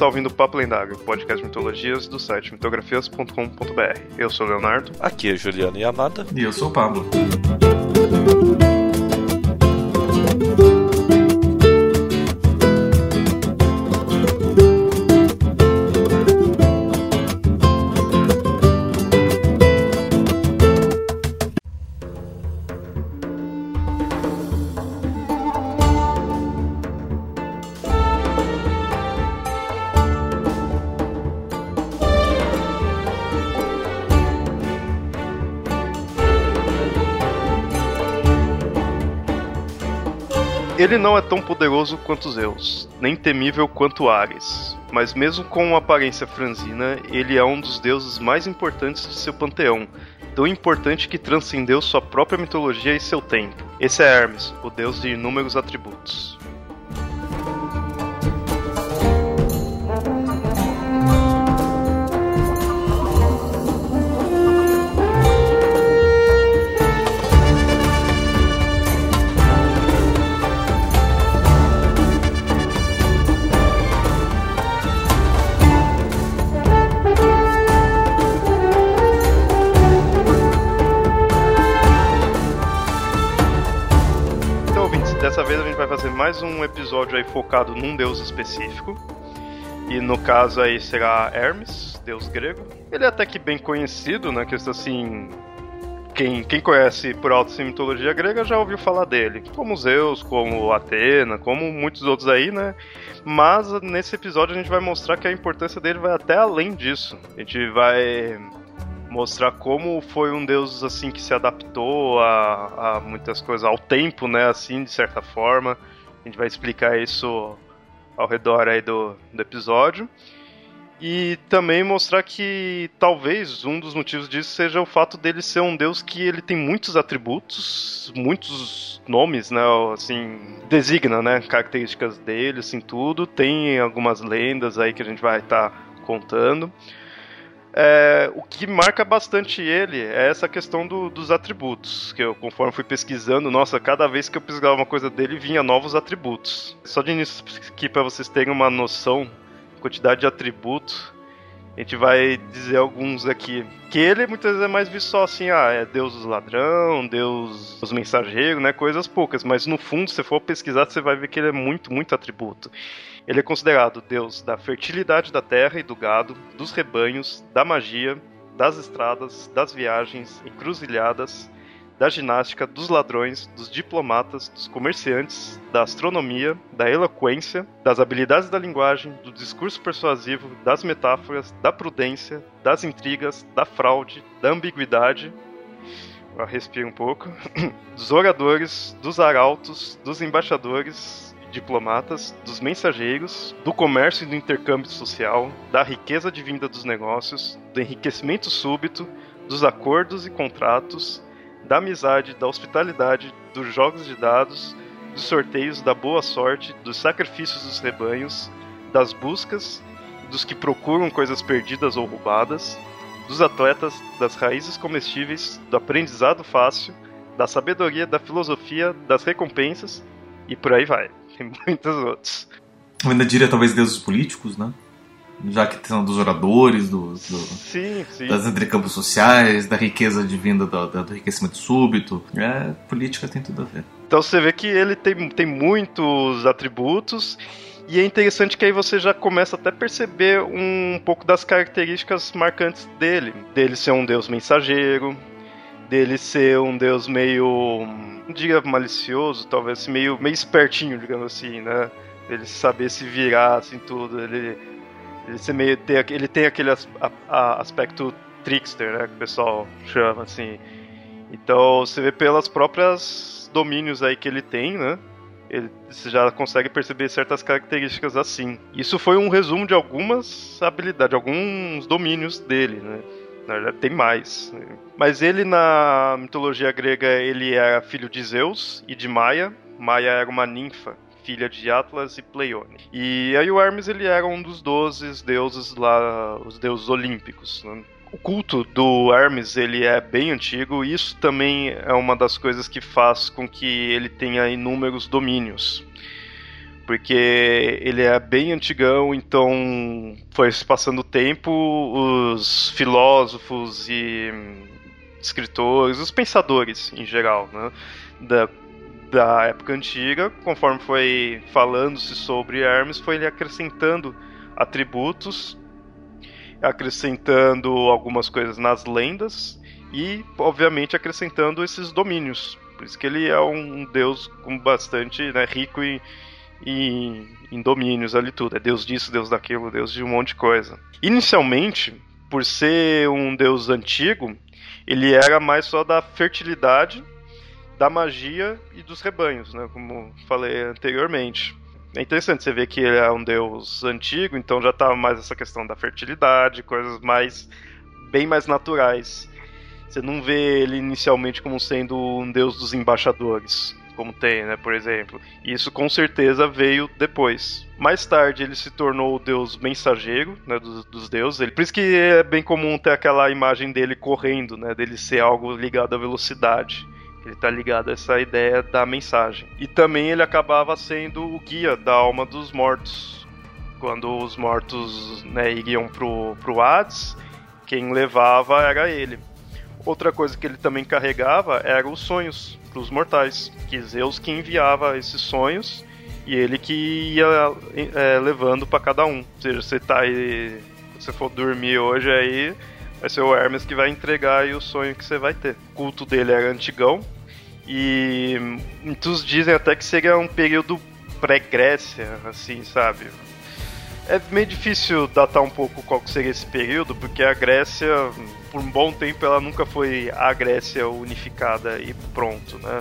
está ouvindo o Papo Lendário, podcast de mitologias do site mitografias.com.br. Eu sou o Leonardo. Aqui é Juliana Yamada. E eu sou o Pablo. Ele não é tão poderoso quanto Zeus, nem temível quanto Ares, mas mesmo com uma aparência franzina, ele é um dos deuses mais importantes de seu panteão, tão importante que transcendeu sua própria mitologia e seu tempo. Esse é Hermes, o deus de inúmeros atributos. Mais um episódio aí focado num deus específico. E no caso aí será Hermes, deus grego. Ele é até que bem conhecido, né? Que assim. Quem, quem conhece por alto assim, mitologia grega já ouviu falar dele. Como Zeus, como Atena, como muitos outros aí, né? Mas nesse episódio a gente vai mostrar que a importância dele vai até além disso. A gente vai mostrar como foi um deus assim que se adaptou a, a muitas coisas ao tempo, né, assim, de certa forma. A gente vai explicar isso ao redor aí do, do episódio. E também mostrar que talvez um dos motivos disso seja o fato dele ser um deus que ele tem muitos atributos, muitos nomes, né, assim, designa, né, características dele, assim, tudo. Tem algumas lendas aí que a gente vai estar contando. É, o que marca bastante ele é essa questão do- dos atributos. Que eu, conforme fui pesquisando, nossa, cada vez que eu pesquisava uma coisa dele, vinha novos atributos. Só de início aqui para vocês terem uma noção, quantidade de atributos, a gente vai dizer alguns aqui. Que ele muitas vezes é mais visto só assim, ah, é deus dos ladrão, deus dos mensageiros, né? Coisas poucas. Mas no fundo, se você for pesquisar, você vai ver que ele é muito, muito atributo. Ele é considerado deus da fertilidade da terra e do gado, dos rebanhos, da magia, das estradas, das viagens, encruzilhadas, da ginástica, dos ladrões, dos diplomatas, dos comerciantes, da astronomia, da eloquência, das habilidades da linguagem, do discurso persuasivo, das metáforas, da prudência, das intrigas, da fraude, da ambiguidade. Respira um pouco. Dos oradores, dos arautos, dos embaixadores, diplomatas, dos mensageiros, do comércio e do intercâmbio social, da riqueza divinda dos negócios, do enriquecimento súbito, dos acordos e contratos, da amizade, da hospitalidade, dos jogos de dados, dos sorteios, da boa sorte, dos sacrifícios dos rebanhos, das buscas, dos que procuram coisas perdidas ou roubadas, dos atletas, das raízes comestíveis, do aprendizado fácil, da sabedoria, da filosofia, das recompensas e por aí vai. Tem muitos outros. Eu ainda diria talvez deuses políticos, né? Já que são dos oradores, dos, do- Sim, sim. das entrecampos sociais, da riqueza divina do, do do enriquecimento súbito. É, política tem tudo a ver. Então você vê que ele tem, tem muitos atributos. E é interessante que aí você já começa até a perceber um pouco das características marcantes dele. Dele ser um deus mensageiro, dele ser um deus meio. não diria malicioso, talvez meio, meio espertinho, digamos assim, né? Ele saber se virar, assim, tudo. Ele, ele, meio, aqu- ele tem aquele as- a- a- aspecto trickster, né? Que o pessoal chama, assim. Então você vê pelas próprias domínios aí que ele tem, né? Ele, você já consegue perceber certas características assim. Isso foi um resumo de algumas habilidades, de alguns domínios dele, né? Na verdade, tem mais. né? Mas ele, na mitologia grega, ele era filho de Zeus e de Maia. Maia era uma ninfa, filha de Atlas e Pleione. E aí o Hermes, ele era um dos doze deuses lá, os deuses olímpicos, né? O culto do Hermes ele é bem antigo e isso também é uma das coisas que faz com que ele tenha inúmeros domínios. porque ele é bem antigão, então foi se passando o tempo, os filósofos e escritores, os pensadores em geral, né, da, da época antiga, conforme foi falando-se sobre Hermes, foi ele acrescentando atributos, acrescentando algumas coisas nas lendas e, obviamente, acrescentando esses domínios. Por isso que ele é um deus com bastante né, rico em, em, em domínios ali tudo. É deus disso, deus daquilo, deus de um monte de coisa. Inicialmente, por ser um deus antigo, ele era mais só da fertilidade, da magia e dos rebanhos, né? Como falei anteriormente. É interessante você ver que ele é um deus antigo, então já tá mais essa questão da fertilidade, coisas mais bem mais naturais. Você não vê ele inicialmente como sendo um deus dos embaixadores, como tem, né, por exemplo. Isso com certeza veio depois. Mais tarde ele se tornou o deus mensageiro, né, dos, dos deuses. Ele, por isso que é bem comum ter aquela imagem dele correndo, né, dele ser algo ligado à velocidade. Ele está ligado a essa ideia da mensagem. E também ele acabava sendo o guia da alma dos mortos. Quando os mortos né, iriam pro, pro Hades, quem levava era ele. Outra coisa que ele também carregava eram os sonhos para os mortais. Que Zeus que enviava esses sonhos e ele que ia é, levando para cada um. Ou seja, você tá aí, se você for dormir hoje aí, vai ser o Hermes que vai entregar aí o sonho que você vai ter. O culto dele era antigão e muitos dizem até que seria um período pré-Grécia, assim, sabe? É meio difícil datar um pouco qual seria esse período, porque a Grécia, por um bom tempo, ela nunca foi a Grécia unificada e pronto, né?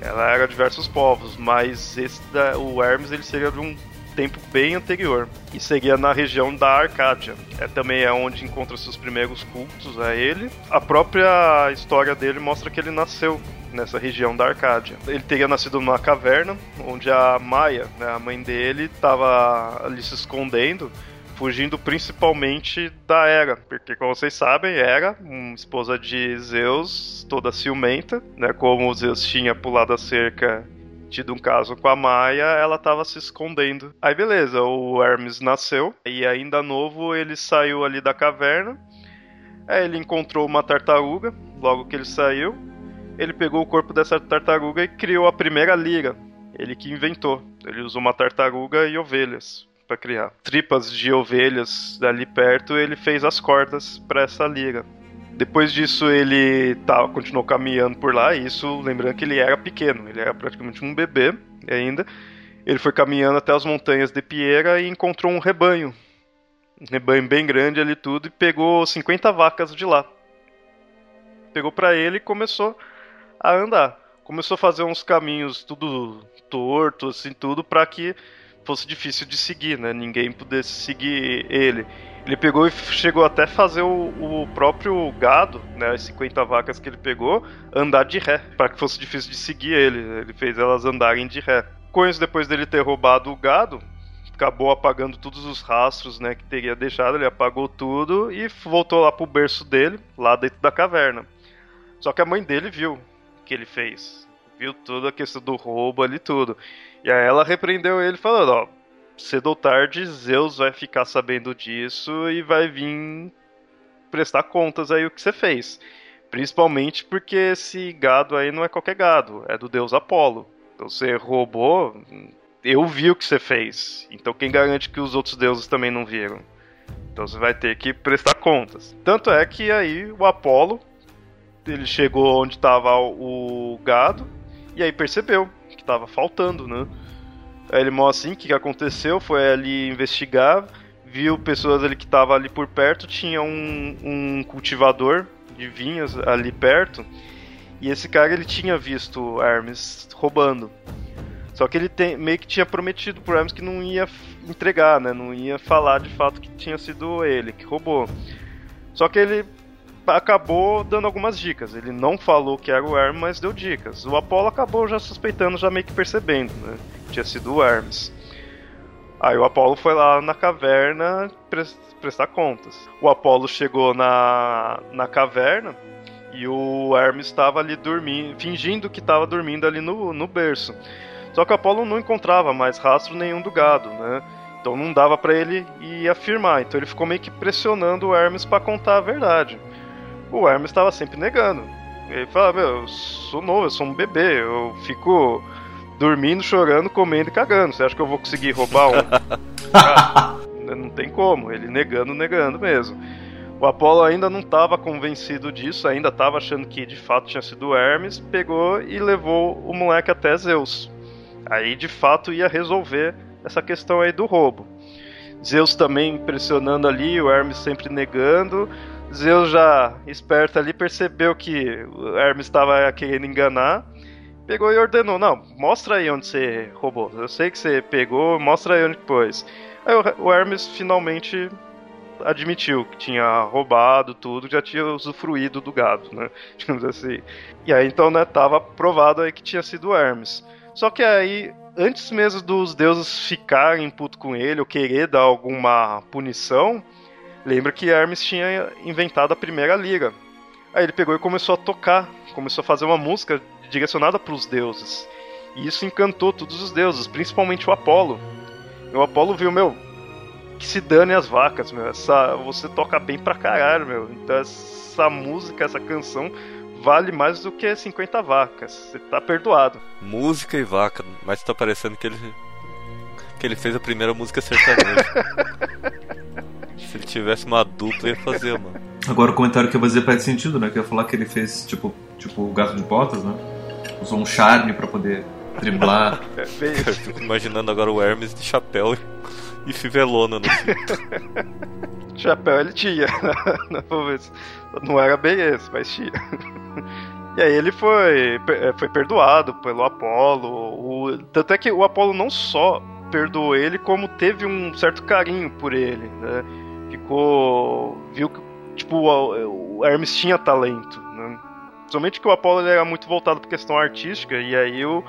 Ela era diversos povos, mas esse da, o Hermes ele seria de um tempo bem anterior e seria na região da Arcádia. É também é onde encontra seus primeiros cultos a ele. A própria história dele mostra que ele nasceu nessa região da Arcádia. Ele teria nascido numa caverna, onde a Maia, né, a mãe dele, estava ali se escondendo, fugindo principalmente da Hera, porque como vocês sabem, Hera, esposa de Zeus, toda ciumenta, né, como Zeus tinha pulado a cerca tido um caso com a Maia, ela estava se escondendo. Aí beleza, o Hermes nasceu e ainda novo ele saiu ali da caverna. Aí ele encontrou uma tartaruga, logo que ele saiu, ele pegou o corpo dessa tartaruga e criou a primeira lira. Ele que inventou. Ele usou uma tartaruga e ovelhas para criar. Tripas de ovelhas ali perto, ele fez as cordas para essa lira. Depois disso, ele tá, continuou caminhando por lá, e isso lembrando que ele era pequeno, ele era praticamente um bebê ainda. Ele foi caminhando até as montanhas de Piera e encontrou um rebanho. Um rebanho bem grande ali tudo, e pegou 50 vacas de lá. Pegou para ele e começou a andar. Começou a fazer uns caminhos tudo torto, assim, tudo, para que fosse difícil de seguir, né? Ninguém pudesse seguir ele. Ele pegou e chegou até fazer o, o próprio gado, né, as 50 vacas que ele pegou, andar de ré, para que fosse difícil de seguir ele. Ele fez elas andarem de ré. Com isso, depois dele ter roubado o gado, acabou apagando todos os rastros, né, que teria deixado, ele apagou tudo e voltou lá pro berço dele, lá dentro da caverna. Só que a mãe dele viu que ele fez. Viu toda a questão do roubo ali tudo. E aí ela repreendeu ele falando, ó, cedo ou tarde Zeus vai ficar sabendo disso e vai vir prestar contas aí o que você fez. Principalmente porque esse gado aí não é qualquer gado, é do deus Apolo. Então você roubou, eu vi o que você fez. Então quem garante que os outros deuses também não viram? Então você vai ter que prestar contas. Tanto é que aí o Apolo ele chegou onde estava o gado e aí percebeu que estava faltando, né? Aí ele mostra assim o que, que aconteceu, foi ali investigar, viu pessoas ali que estavam ali por perto, tinha um, um cultivador de vinhos ali perto, e esse cara ele tinha visto Hermes roubando. Só que ele tem, meio que tinha prometido pro Hermes que não ia entregar, né? Não ia falar de fato que tinha sido ele que roubou. Só que ele acabou dando algumas dicas. Ele não falou que era o Hermes, mas deu dicas. O Apollo acabou já suspeitando, já meio que percebendo, né? Tinha sido o Hermes. Aí o Apollo foi lá na caverna prestar contas. O Apollo chegou na, na caverna e o Hermes estava ali dormindo, fingindo que estava dormindo ali no, no berço. Só que o Apolo não encontrava mais rastro nenhum do gado, né? Então não dava para ele ir afirmar. Então ele ficou meio que pressionando o Hermes para contar a verdade. O Hermes estava sempre negando. Ele falava: Meu, eu sou novo, eu sou um bebê, eu fico dormindo, chorando, comendo e cagando. Você acha que eu vou conseguir roubar um? Cara, não tem como. Ele negando, negando mesmo. O Apolo ainda não estava convencido disso, ainda estava achando que de fato tinha sido Hermes, pegou e levou o moleque até Zeus. Aí de fato ia resolver essa questão aí do roubo. Zeus também pressionando ali, o Hermes sempre negando. Zeus já esperto ali percebeu que o Hermes estava querendo enganar. Pegou e ordenou: Não, mostra aí onde você roubou. Eu sei que você pegou, mostra aí onde pôs. Aí o Hermes finalmente admitiu que tinha roubado tudo, já tinha usufruído do gado, né? Digamos assim. E aí então, né, tava provado aí que tinha sido Hermes. Só que aí, antes mesmo dos deuses ficarem puto com ele ou querer dar alguma punição, lembra que Hermes tinha inventado a primeira lira. Aí ele pegou e começou a tocar, começou a fazer uma música direcionada para os deuses. E isso encantou todos os deuses, principalmente o Apolo. E o Apolo viu, meu, que se dane as vacas, meu. Essa, você toca bem pra caralho, meu. Então essa música, essa canção vale mais do que 50 vacas. Você tá perdoado. Música e vaca, mas tá parecendo que ele que ele fez a primeira música sertaneja. Se ele tivesse uma dupla ia fazer, mano. Agora o comentário que eu vou dizer faz sentido, né? Que eu ia falar que ele fez tipo, tipo o gato de botas, né? Usou um charme para poder driblar. É, eu fico imaginando agora o Hermes de chapéu e fivelona no fim. Chapéu ele tinha. Não era bem esse, mas tinha. E aí ele foi, foi perdoado pelo Apolo. O, tanto é que o Apolo não só perdoou ele, como teve um certo carinho por ele, né? Ficou. viu que tipo, o, o Hermes tinha talento, né? Somente que o Apolo era muito voltado para questão artística, e aí o,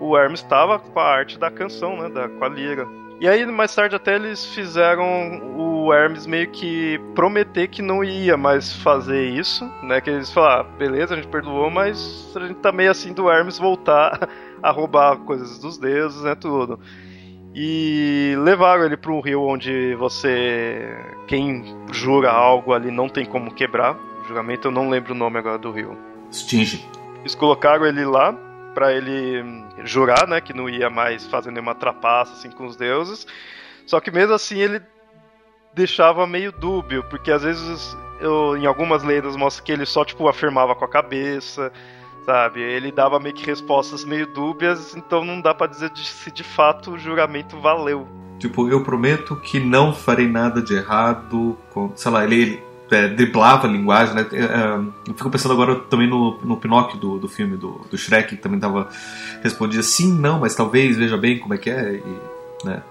o Hermes estava com a arte da canção, né? Da, com a lira. E aí, mais tarde, até eles fizeram o Hermes meio que prometer que não ia mais fazer isso, né? Que eles falaram, ah, beleza, a gente perdoou, mas a gente tá meio assim do Hermes voltar a roubar coisas dos deuses, né? Tudo. E levaram ele para um rio onde você. Quem jura algo ali não tem como quebrar. O juramento, eu não lembro o nome agora do rio. Stinge. Eles colocaram ele lá para ele jurar, né, que não ia mais fazer nenhuma trapaça assim com os deuses. Só que mesmo assim ele deixava meio dúbio, porque às vezes eu, em algumas lendas mostra que ele só tipo afirmava com a cabeça, sabe? Ele dava meio que respostas meio dúbias, então não dá para dizer se de fato o juramento valeu. Tipo, eu prometo que não farei nada de errado, com, sei lá, ele, é, driblava a linguagem, né? É, é, eu fico pensando agora também no, no Pinóquio do, do filme do, do Shrek, que também tava, respondia sim, não, mas talvez, veja bem como é que é, e, né?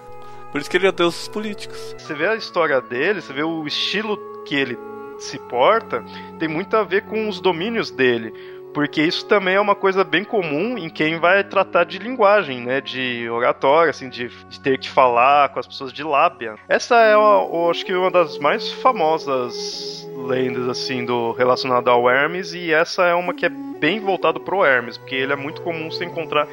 Por isso que ele é deus dos políticos. Você vê a história dele, você vê o estilo que ele se porta, tem muito a ver com os domínios dele. Porque isso também é uma coisa bem comum em quem vai tratar de linguagem, né? De oratória, assim, de, de ter que falar com as pessoas de lábia. Essa é, eu acho que, uma das mais famosas lendas, assim, do relacionado ao Hermes, e essa é uma que é bem voltado pro Hermes, porque ele é muito comum se encontrar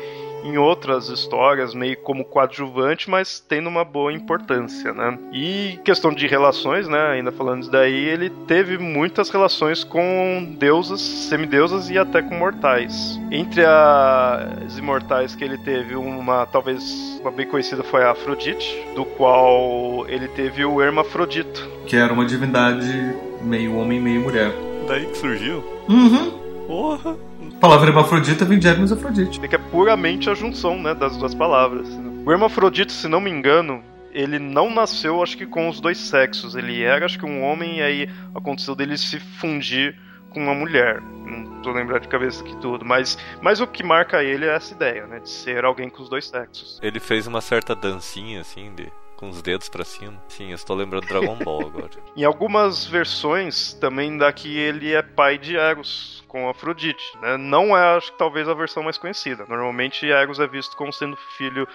em outras histórias, meio como coadjuvante, mas tendo uma boa importância, né? E questão de relações, né? Ainda falando isso daí, ele teve muitas relações com deusas, semideusas e até com mortais. Entre as imortais que ele teve, uma talvez uma bem conhecida foi a Afrodite, do qual ele teve o Hermafrodito. Que era uma divindade meio homem, meio mulher. Daí que surgiu? Uhum. Porra! A palavra hermafrodita vem de Hermes Afrodite. Que é puramente a junção, né, das duas palavras. O hermafrodito, se não me engano, ele não nasceu, acho que com os dois sexos. Ele era, acho que um homem, e aí aconteceu dele se fundir com uma mulher. Não tô lembrando de cabeça aqui tudo, mas, mas o que marca ele é essa ideia, né, de ser alguém com os dois sexos. Ele fez uma certa dancinha, assim, de com os dedos para cima. Sim, eu estou lembrando Dragon Ball agora. em algumas versões também dá que ele é pai de Eros, com Afrodite. Né? Não é, acho que talvez a versão mais conhecida. Normalmente Eros é visto como sendo filho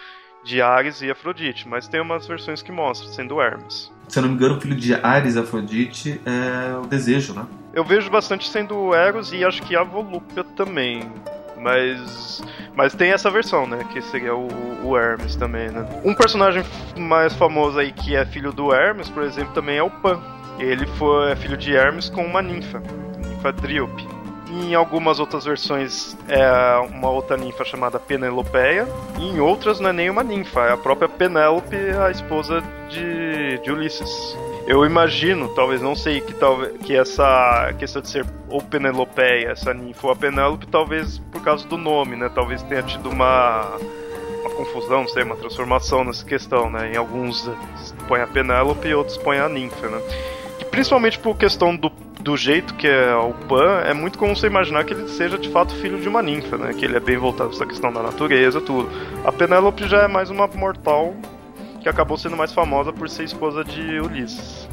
de Ares e Afrodite, mas tem umas versões que mostram sendo Hermes. Se eu não me engano, o filho de Ares e Afrodite é o desejo, né? Eu vejo bastante sendo Eros e acho que a Volúpia também. Mas, mas tem essa versão, né? Que seria o, o Hermes também, né? Um personagem mais famoso aí que é filho do Hermes, por exemplo, também é o Pan. Ele foi é filho de Hermes com uma ninfa, ninfa Dríope. Em algumas outras versões é uma outra ninfa chamada Penelopeia. E em outras não é nem uma ninfa, é a própria Penélope, a esposa de, de Ulisses. Eu imagino, talvez não sei que talvez que essa questão de ser ou Penelopeia, essa ninfa ou a Penélope, talvez por causa do nome, né? Talvez tenha tido uma uma confusão, não sei, uma transformação nessa questão, né? Em alguns põe a Penélope e outros põe a ninfa, né? Principalmente por questão do, do jeito que é o Pan, é muito comum você imaginar que ele seja de fato filho de uma ninfa, né? Que ele é bem voltado para essa questão da natureza, tudo. A Penélope já é mais uma mortal que acabou sendo mais famosa por ser esposa de Ulisses.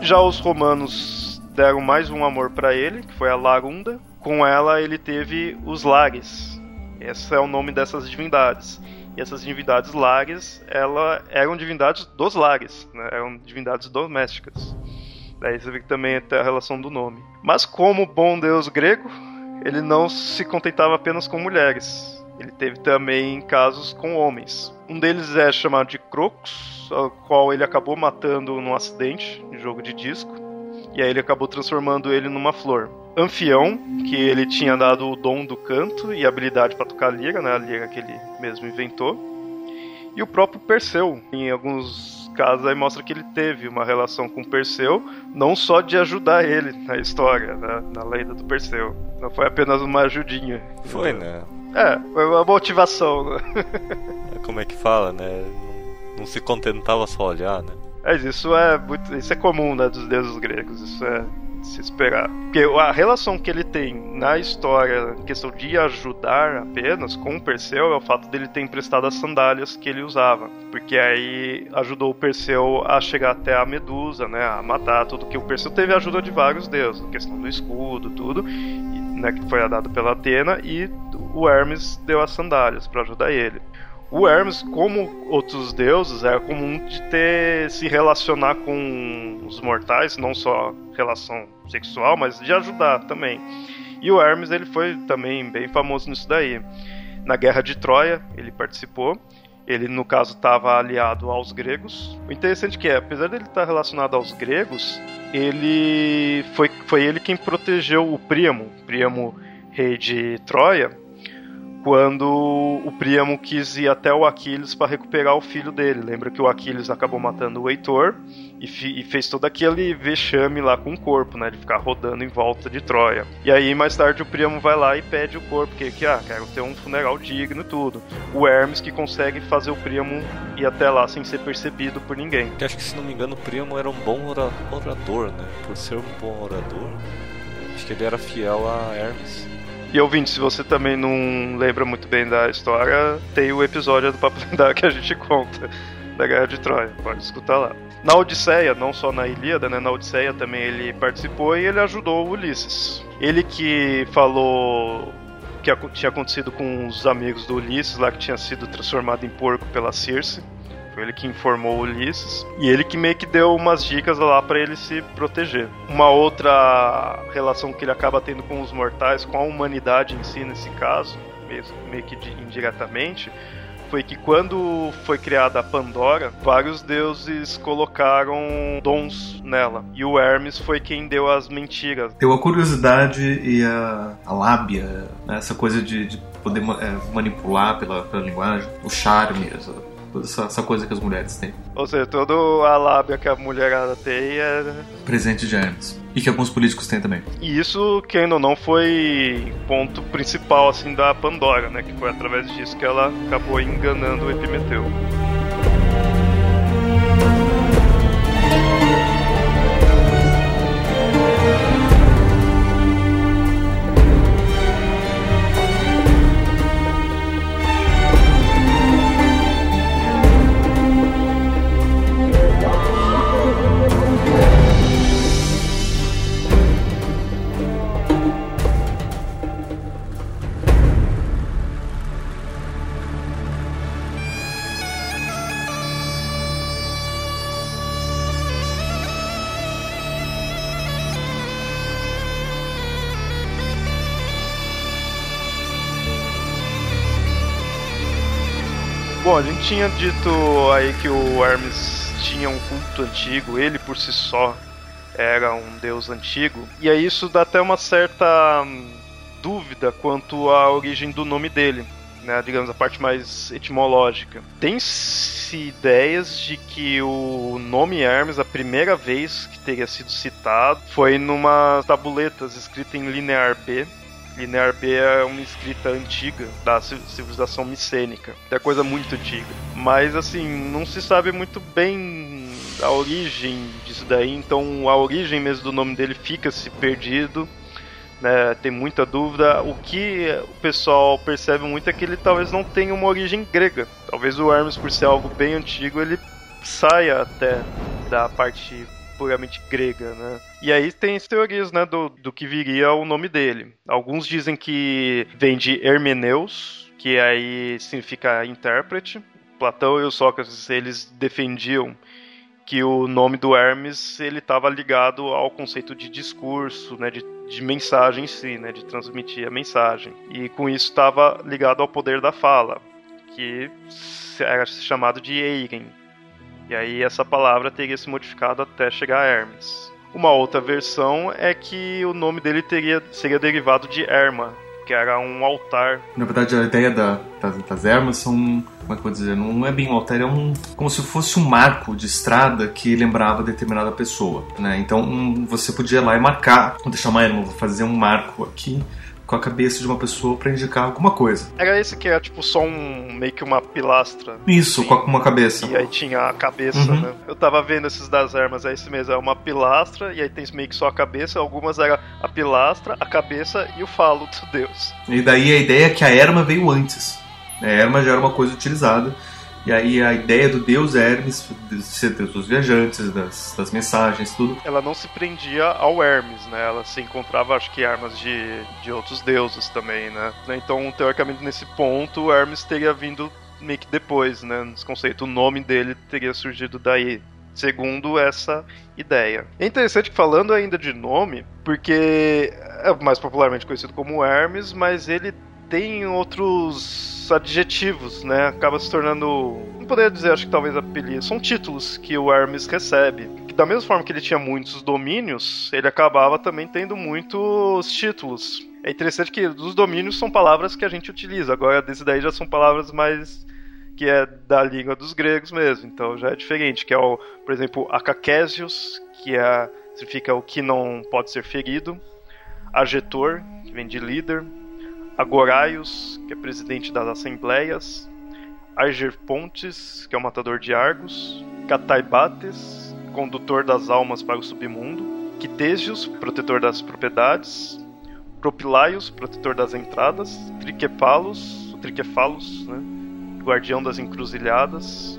Já os romanos deram mais um amor para ele, que foi a Larunda. Com ela ele teve os Lares. Esse é o nome dessas divindades. E essas divindades Lares, ela eram divindades dos Lares, né? eram divindades domésticas. Daí você vê que também tem a relação do nome. Mas como bom deus grego, ele não se contentava apenas com mulheres. Ele teve também casos com homens. Um deles é chamado de Crocus, o qual ele acabou matando num acidente em jogo de disco. E aí ele acabou transformando ele numa flor. Anfião, que ele tinha dado o dom do canto e habilidade para tocar lira, né, a lira que ele mesmo inventou. E o próprio Perseu, em alguns casos aí mostra que ele teve uma relação com Perseu, não só de ajudar ele na história, né, na lenda do Perseu. Não foi apenas uma ajudinha. Foi, né? É, foi uma motivação. Né? Como é que fala, né? Não, não se contentava só olhar, né? Mas isso é muito, isso é comum, né, dos deuses gregos, isso é de se esperar. Porque a relação que ele tem na história, questão de ajudar apenas com o Perseu, é o fato dele ter emprestado as sandálias que ele usava. Porque aí ajudou o Perseu a chegar até a Medusa, né, a matar tudo que o Perseu teve a ajuda de vários deuses, a questão do escudo, tudo, né, que foi dado pela Atena e o Hermes deu as sandálias para ajudar ele. O Hermes, como outros deuses, era comum de ter se relacionar com os mortais, não só relação sexual, mas de ajudar também. E o Hermes ele foi também bem famoso nisso daí. Na Guerra de Troia ele participou. Ele no caso estava aliado aos gregos. O interessante é que é, apesar dele estar relacionado aos gregos, ele foi, foi ele quem protegeu o Príamo, Príamo rei de Troia, quando o Príamo quis ir até o Aquiles para recuperar o filho dele. Lembra que o Aquiles acabou matando o Heitor e, e, fez todo aquele vexame lá com o corpo, né? De ficar rodando em volta de Troia. E aí, mais tarde, o Príamo vai lá e pede o corpo, porque que, ah, quero ter um funeral digno e tudo. O Hermes que consegue fazer o Príamo ir até lá sem ser percebido por ninguém. Eu acho que, se não me engano, o Príamo era um bom orador, né? Por ser um bom orador, acho que ele era fiel a Hermes. E ouvinte, se você também não lembra muito bem da história, tem o episódio do Papo Lendário que a gente conta da Guerra de Troia. Pode escutar lá. Na Odisseia, não só na Ilíada, né? Na Odisseia também ele participou e ele ajudou Ulisses. Ele que falou que tinha acontecido com os amigos do Ulisses lá que tinha sido transformado em porco pela Circe. Foi ele que informou Ulisses e ele que meio que deu umas dicas lá para ele se proteger. Uma outra relação que ele acaba tendo com os mortais, com a humanidade em si nesse caso, meio que indiretamente, foi que quando foi criada a Pandora, vários deuses colocaram dons nela. E o Hermes foi quem deu as mentiras. Deu a curiosidade e a, a lábia, né? essa coisa de, de poder é, manipular pela, pela linguagem, o charme, essa, essa, essa, coisa que as mulheres têm. Ou seja, toda a lábia que a mulherada tem é. Presente de Hermes. E que alguns políticos têm também. E isso, quem ou não, foi ponto principal assim da Pandora, né? Que foi através disso que ela acabou enganando o Epimeteu. Tinha dito aí que o Hermes tinha um culto antigo, ele por si só era um deus antigo, e aí isso dá até uma certa hum, dúvida quanto à origem do nome dele. Né, digamos, a parte mais etimológica. Tem-se ideias de que o nome Hermes, a primeira vez que teria sido citado, foi numa tabuletas escrita em linear B, Linear B é uma escrita antiga da civilização micênica. É coisa muito antiga. Mas assim, não se sabe muito bem a origem disso daí, então a origem mesmo do nome dele fica-se perdido. Né, tem muita dúvida. O que o pessoal percebe muito é que ele talvez não tenha uma origem grega. Talvez o Hermes, por ser algo bem antigo, ele saia até da parte puramente grega, né? E aí tem as teorias, né, do, do que viria o nome dele. Alguns dizem que vem de Hermeneus, que aí significa intérprete. Platão e o Sócrates, eles defendiam que o nome do Hermes ele estava ligado ao conceito de discurso, né, de, de mensagem em si, né, de transmitir a mensagem. E com isso estava ligado ao poder da fala, que era chamado de Eigen, e aí essa palavra teria se modificado até chegar a Hermes. Uma outra versão é que o nome dele teria, seria derivado de Herma, que era um altar. Na verdade, a ideia da, das, das ermas são, como é que eu vou dizer, não é bem um altar, é um como se fosse um marco de estrada que lembrava determinada pessoa, né? Então um, você podia ir lá e marcar, vou deixar uma erma, vou fazer um marco aqui com a cabeça de uma pessoa para indicar alguma coisa. Era esse que é tipo só um meio que uma pilastra. Isso, assim, com uma cabeça. E aí tinha a cabeça, uhum. né? Eu tava vendo esses das armas, é esse mesmo, é uma pilastra e aí tem meio que só a cabeça, algumas era a pilastra, a cabeça e o falo do deus. E daí a ideia é que a erma veio antes. A erma já era uma coisa utilizada e aí a ideia do deus Hermes, de ser deus dos viajantes, das, das mensagens, tudo. Ela não se prendia ao Hermes, né? Ela se encontrava, acho que, armas de, de outros deuses também, né? Então, teoricamente, nesse ponto, Hermes teria vindo meio que depois, né? Nesse conceito, o nome dele teria surgido daí segundo essa ideia. É interessante que falando ainda de nome, porque é mais popularmente conhecido como Hermes, mas ele tem outros adjetivos, né? Acaba se tornando. Não poderia dizer, acho que talvez apelido. São títulos que o Hermes recebe. Da mesma forma que ele tinha muitos domínios, ele acabava também tendo muitos títulos. É interessante que os domínios são palavras que a gente utiliza. Agora, desse daí já são palavras mais que é da língua dos gregos mesmo, então já é diferente, que é o, por exemplo, acaquésios, que é, significa o que não pode ser ferido, agetor, que vem de líder, Agoraios, que é presidente das assembleias, Argerpontes, que é o matador de Argos, Cataibates, condutor das almas para o submundo, Quitesios, protetor das propriedades, Propilaios, protetor das entradas, Triquefalos, o Triquefalos, né, guardião das encruzilhadas,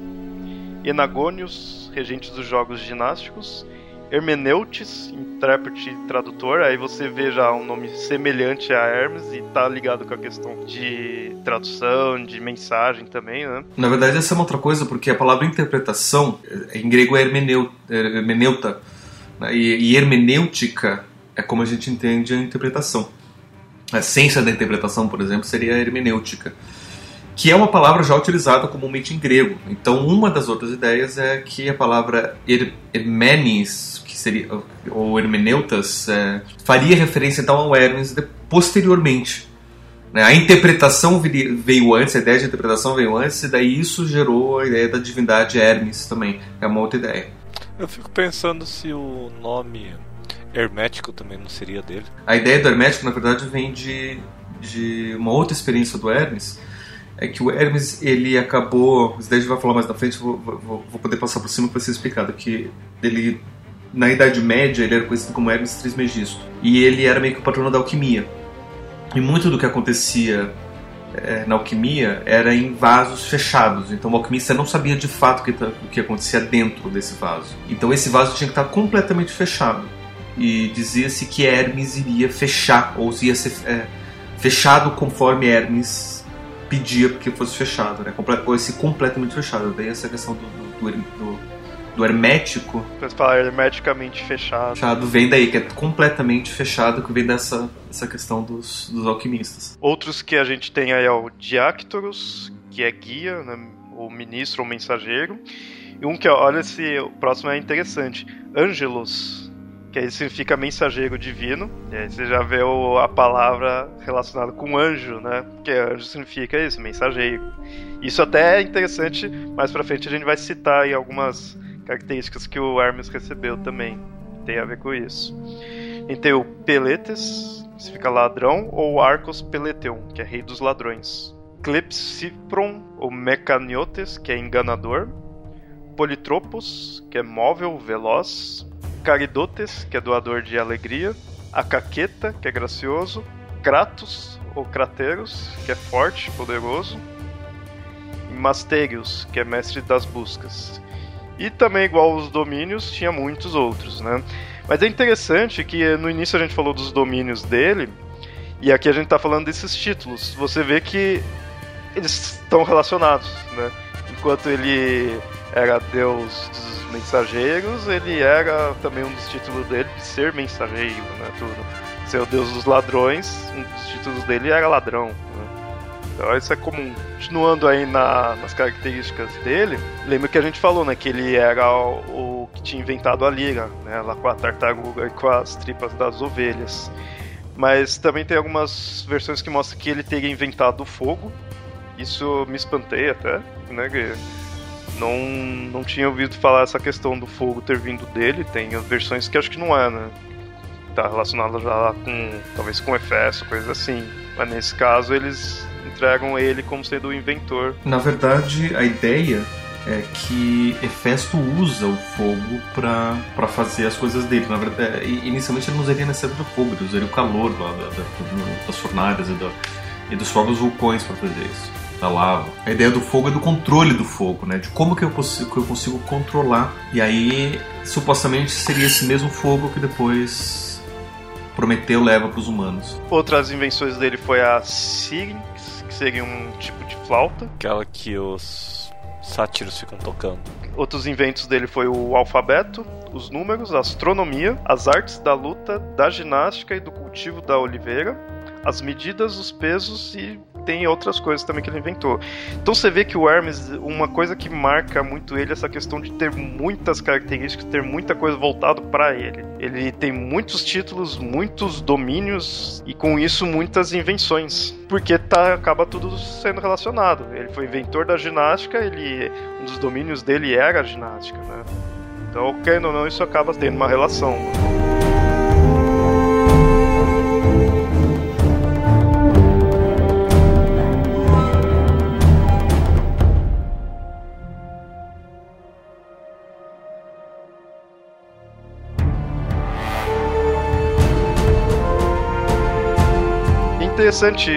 Enagônios, regente dos jogos ginásticos, Hermeneutes, intérprete e tradutor, aí você vê já um nome semelhante a Hermes e tá ligado com a questão de tradução, de mensagem também, né? Na verdade, essa é uma outra coisa, porque a palavra interpretação, em grego é hermeneuta, né? e hermenêutica é como a gente entende a interpretação. A essência da interpretação, por exemplo, seria a hermenêutica que é uma palavra já utilizada comumente em grego. Então, uma das outras ideias é que a palavra hermenes, que seria ou hermeneutas, é, faria referência então ao Hermes posteriormente. Né? A interpretação veio antes, a ideia de interpretação veio antes, e daí isso gerou a ideia da divindade Hermes também. É uma outra ideia. Eu fico pensando se o nome hermético também não seria dele. A ideia do hermético, na verdade, vem de, de uma outra experiência do Hermes, é que o Hermes ele acabou, isso daí a gente vai falar mais na frente, vou, vou, vou poder passar por cima para ser explicado, que ele na Idade Média ele era conhecido como Hermes Trismegisto e ele era meio que o patrono da alquimia. E muito do que acontecia é, na alquimia era em vasos fechados, então o alquimista não sabia de fato o que, tá, o que acontecia dentro desse vaso. Então esse vaso tinha que estar completamente fechado e dizia-se que Hermes iria fechar ou ia ser é, fechado conforme Hermes pedia que fosse fechado, né? Ou esse completamente fechado. Daí essa questão do, do, do, do hermético. Você falar hermeticamente fechado. Fechado vem daí, que é completamente fechado, que vem dessa, dessa questão dos, dos alquimistas. Outros que a gente tem aí é o Diactorus, que é guia, né? o ministro ou mensageiro. E um que, olha, esse o próximo é interessante: Angelos, que aí significa mensageiro divino. E aí você já vê o, a palavra relacionada com anjo, né? Porque anjo significa isso, mensageiro. Isso até é interessante, mais pra frente a gente vai citar aí algumas características que o Hermes recebeu também. Tem a ver com isso. E tem o Peletes, que significa ladrão, ou Arcos Peleteon, que é rei dos ladrões. Clepsipron, ou Mecaniotes, que é enganador. Politropos, que é móvel, veloz. Caridotes, que é doador de alegria. Acaqueta, que é gracioso. Kratos, ou Crateros, que é forte, poderoso. E Masterios, que é mestre das buscas. E também, igual os domínios, tinha muitos outros, né? Mas é interessante que no início a gente falou dos domínios dele, e aqui a gente tá falando desses títulos. Você vê que eles estão relacionados, né? Enquanto ele era deus dos mensageiros, ele era também um dos títulos dele de ser mensageiro, né? Tudo. Ser o deus dos ladrões, um dos títulos dele era ladrão. Né? Então isso é comum. Continuando aí na, nas características dele, lembra que a gente falou, né? Que ele era o, o que tinha inventado a lira, né? Lá com a tartaruga e com as tripas das ovelhas. Mas também tem algumas versões que mostram que ele teria inventado o fogo. Isso me espantei até, né? Que não, não tinha ouvido falar essa questão do fogo ter vindo dele. Tem versões que acho que não é, né? Tá relacionada já com. talvez com Efeso, coisa assim. Mas nesse caso eles entregam ele como sendo o inventor. Na verdade, a ideia é que Hefesto usa o fogo para fazer as coisas dele. Na verdade, é, inicialmente ele não usaria necessariamente o fogo, ele usaria o calor da, da, das fornalhas e, da, e dos próprios vulcões para fazer isso, da lava. A ideia do fogo é do controle do fogo, né? De como que eu consigo, que eu consigo controlar. E aí, supostamente, seria esse mesmo fogo que depois Prometeu leva para os humanos. Outras invenções dele foi a Syrinx, que seria um tipo de flauta. Aquela que os sátiros ficam tocando. Outros inventos dele foi o alfabeto, os números, a astronomia, as artes da luta, da ginástica e do cultivo da oliveira, as medidas, os pesos e tem outras coisas também que ele inventou. Então você vê que o Hermes, uma coisa que marca muito ele é essa questão de ter muitas características, ter muita coisa voltado para ele. Ele tem muitos títulos, muitos domínios e com isso muitas invenções, porque tá acaba tudo sendo relacionado. Ele foi inventor da ginástica, ele um dos domínios dele era a ginástica, né? Então, querendo ou não, isso acaba tendo uma relação. Interessante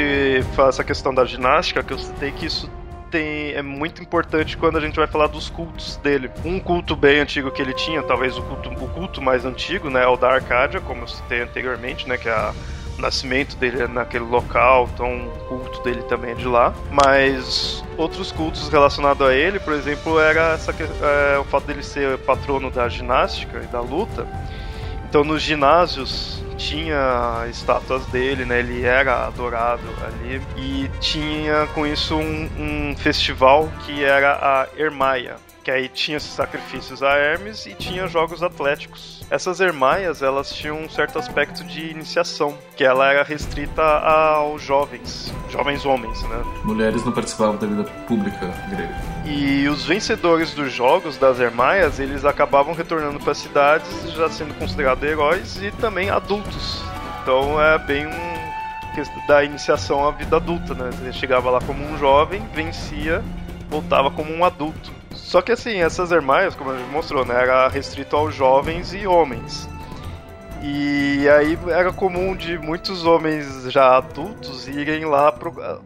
essa questão da ginástica, que eu citei que isso tem, é muito importante quando a gente vai falar dos cultos dele. Um culto bem antigo que ele tinha, talvez o culto, o culto mais antigo, né, é o da Arcádia, como eu citei anteriormente, né, que é a, o nascimento dele é naquele local, então o culto dele também é de lá. Mas outros cultos relacionados a ele, por exemplo, era essa, é, o fato dele ser patrono da ginástica e da luta. Então nos ginásios tinha estátuas dele, né? Ele era adorado ali e tinha com isso um, um festival que era a Ermaia, que aí tinha sacrifícios a Hermes e tinha jogos atléticos. Essas ermaias, elas tinham um certo aspecto de iniciação, que ela era restrita aos jovens, jovens homens, né? Mulheres não participavam da vida pública grega. E os vencedores dos jogos das ermaias, eles acabavam retornando para as cidades, já sendo considerados heróis e também adultos. Então é bem um da iniciação à vida adulta, né? Você chegava lá como um jovem, vencia, voltava como um adulto. Só que assim, essas ermaias, como gente mostrou, né, era restrito aos jovens e homens. E aí era comum de muitos homens já adultos irem lá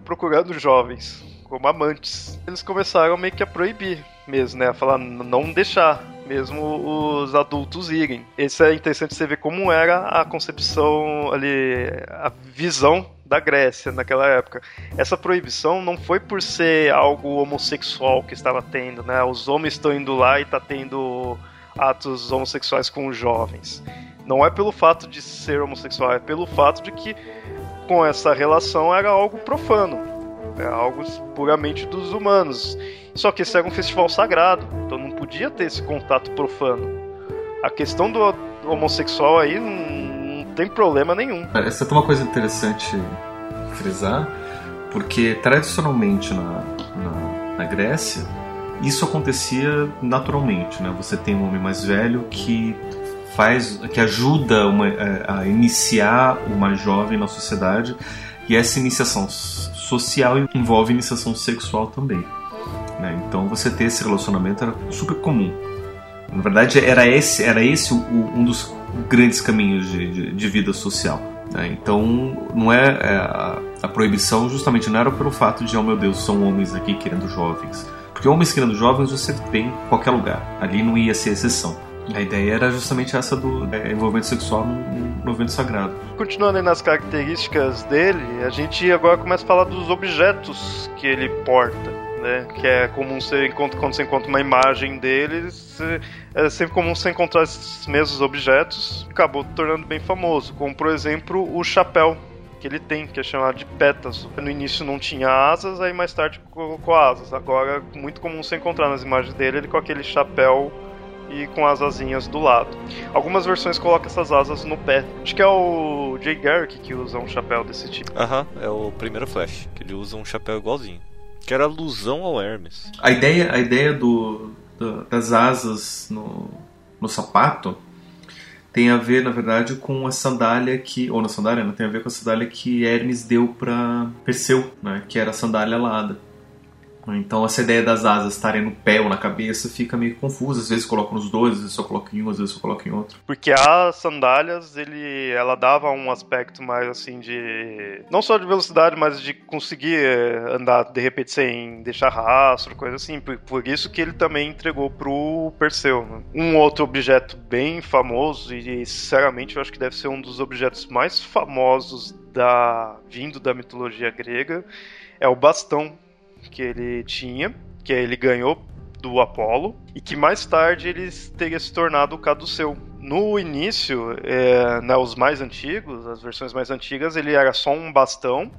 procurando jovens, como amantes. Eles começaram meio que a proibir mesmo, né? A falar não deixar mesmo os adultos irem. Isso é interessante você ver como era a concepção ali, a visão da Grécia naquela época. Essa proibição não foi por ser algo homossexual que estava tendo, né? Os homens estão indo lá e tá tendo atos homossexuais com os jovens. Não é pelo fato de ser homossexual, é pelo fato de que com essa relação era algo profano. É algo puramente dos humanos. Só que esse era um festival sagrado, então não podia ter esse contato profano. A questão do homossexual aí não, tem problema nenhum. Essa é uma coisa interessante frisar, porque tradicionalmente na, na, na Grécia isso acontecia naturalmente, né? Você tem um homem mais velho que faz, que ajuda uma, é, a iniciar uma jovem na sociedade e essa iniciação social envolve iniciação sexual também. Né? Então você ter esse relacionamento era super comum. Na verdade era esse era esse um dos grandes caminhos de, de, de vida social. Né? Então não é, é a, a, proibição justamente não era pelo fato de oh meu Deus são homens aqui querendo jovens porque homens querendo jovens você tem em qualquer lugar ali não ia ser exceção a ideia era justamente essa do é, envolvimento sexual no, no evento sagrado. Continuando aí nas características dele, a gente agora começa a falar dos objetos que ele porta. Né? Que é comum você encontra, quando você encontra uma imagem deles, é sempre comum você encontrar esses mesmos objetos. Acabou tornando bem famoso, como por exemplo o chapéu que ele tem, que é chamado de pétaso. No início não tinha asas, aí mais tarde colocou asas. Agora é muito comum você encontrar nas imagens dele ele com aquele chapéu e com as asinhas do lado. Algumas versões colocam essas asas no pé. Acho que é o Jay Garrick que usa um chapéu desse tipo. Aham, é o primeiro Flash, que ele usa um chapéu igualzinho. Que era alusão ao Hermes. A ideia, a ideia do, do das asas no, no sapato tem a ver, na verdade, com a sandália que. Ou na sandália, não tem a ver com a sandália que Hermes deu para Perseu, né? Que era a sandália alada. Então essa ideia das asas estarem no pé ou na cabeça fica meio confusa. Às vezes coloco nos dois, às vezes só coloco em um, às vezes só coloco em outro. Porque as sandálias, ele, ela dava um aspecto mais assim de. Não só de velocidade, mas de conseguir eh, andar de repente sem deixar rastro, coisa assim. Por, por isso que ele também entregou pro Perseu. Né? Um outro objeto bem famoso, e sinceramente eu acho que deve ser um dos objetos mais famosos da vindo da mitologia grega, é o bastão que ele tinha, que ele ganhou do Apolo, e que mais tarde ele teria se tornado o Caduceu. No início, é, né, os mais antigos, as versões mais antigas, ele era só um bastão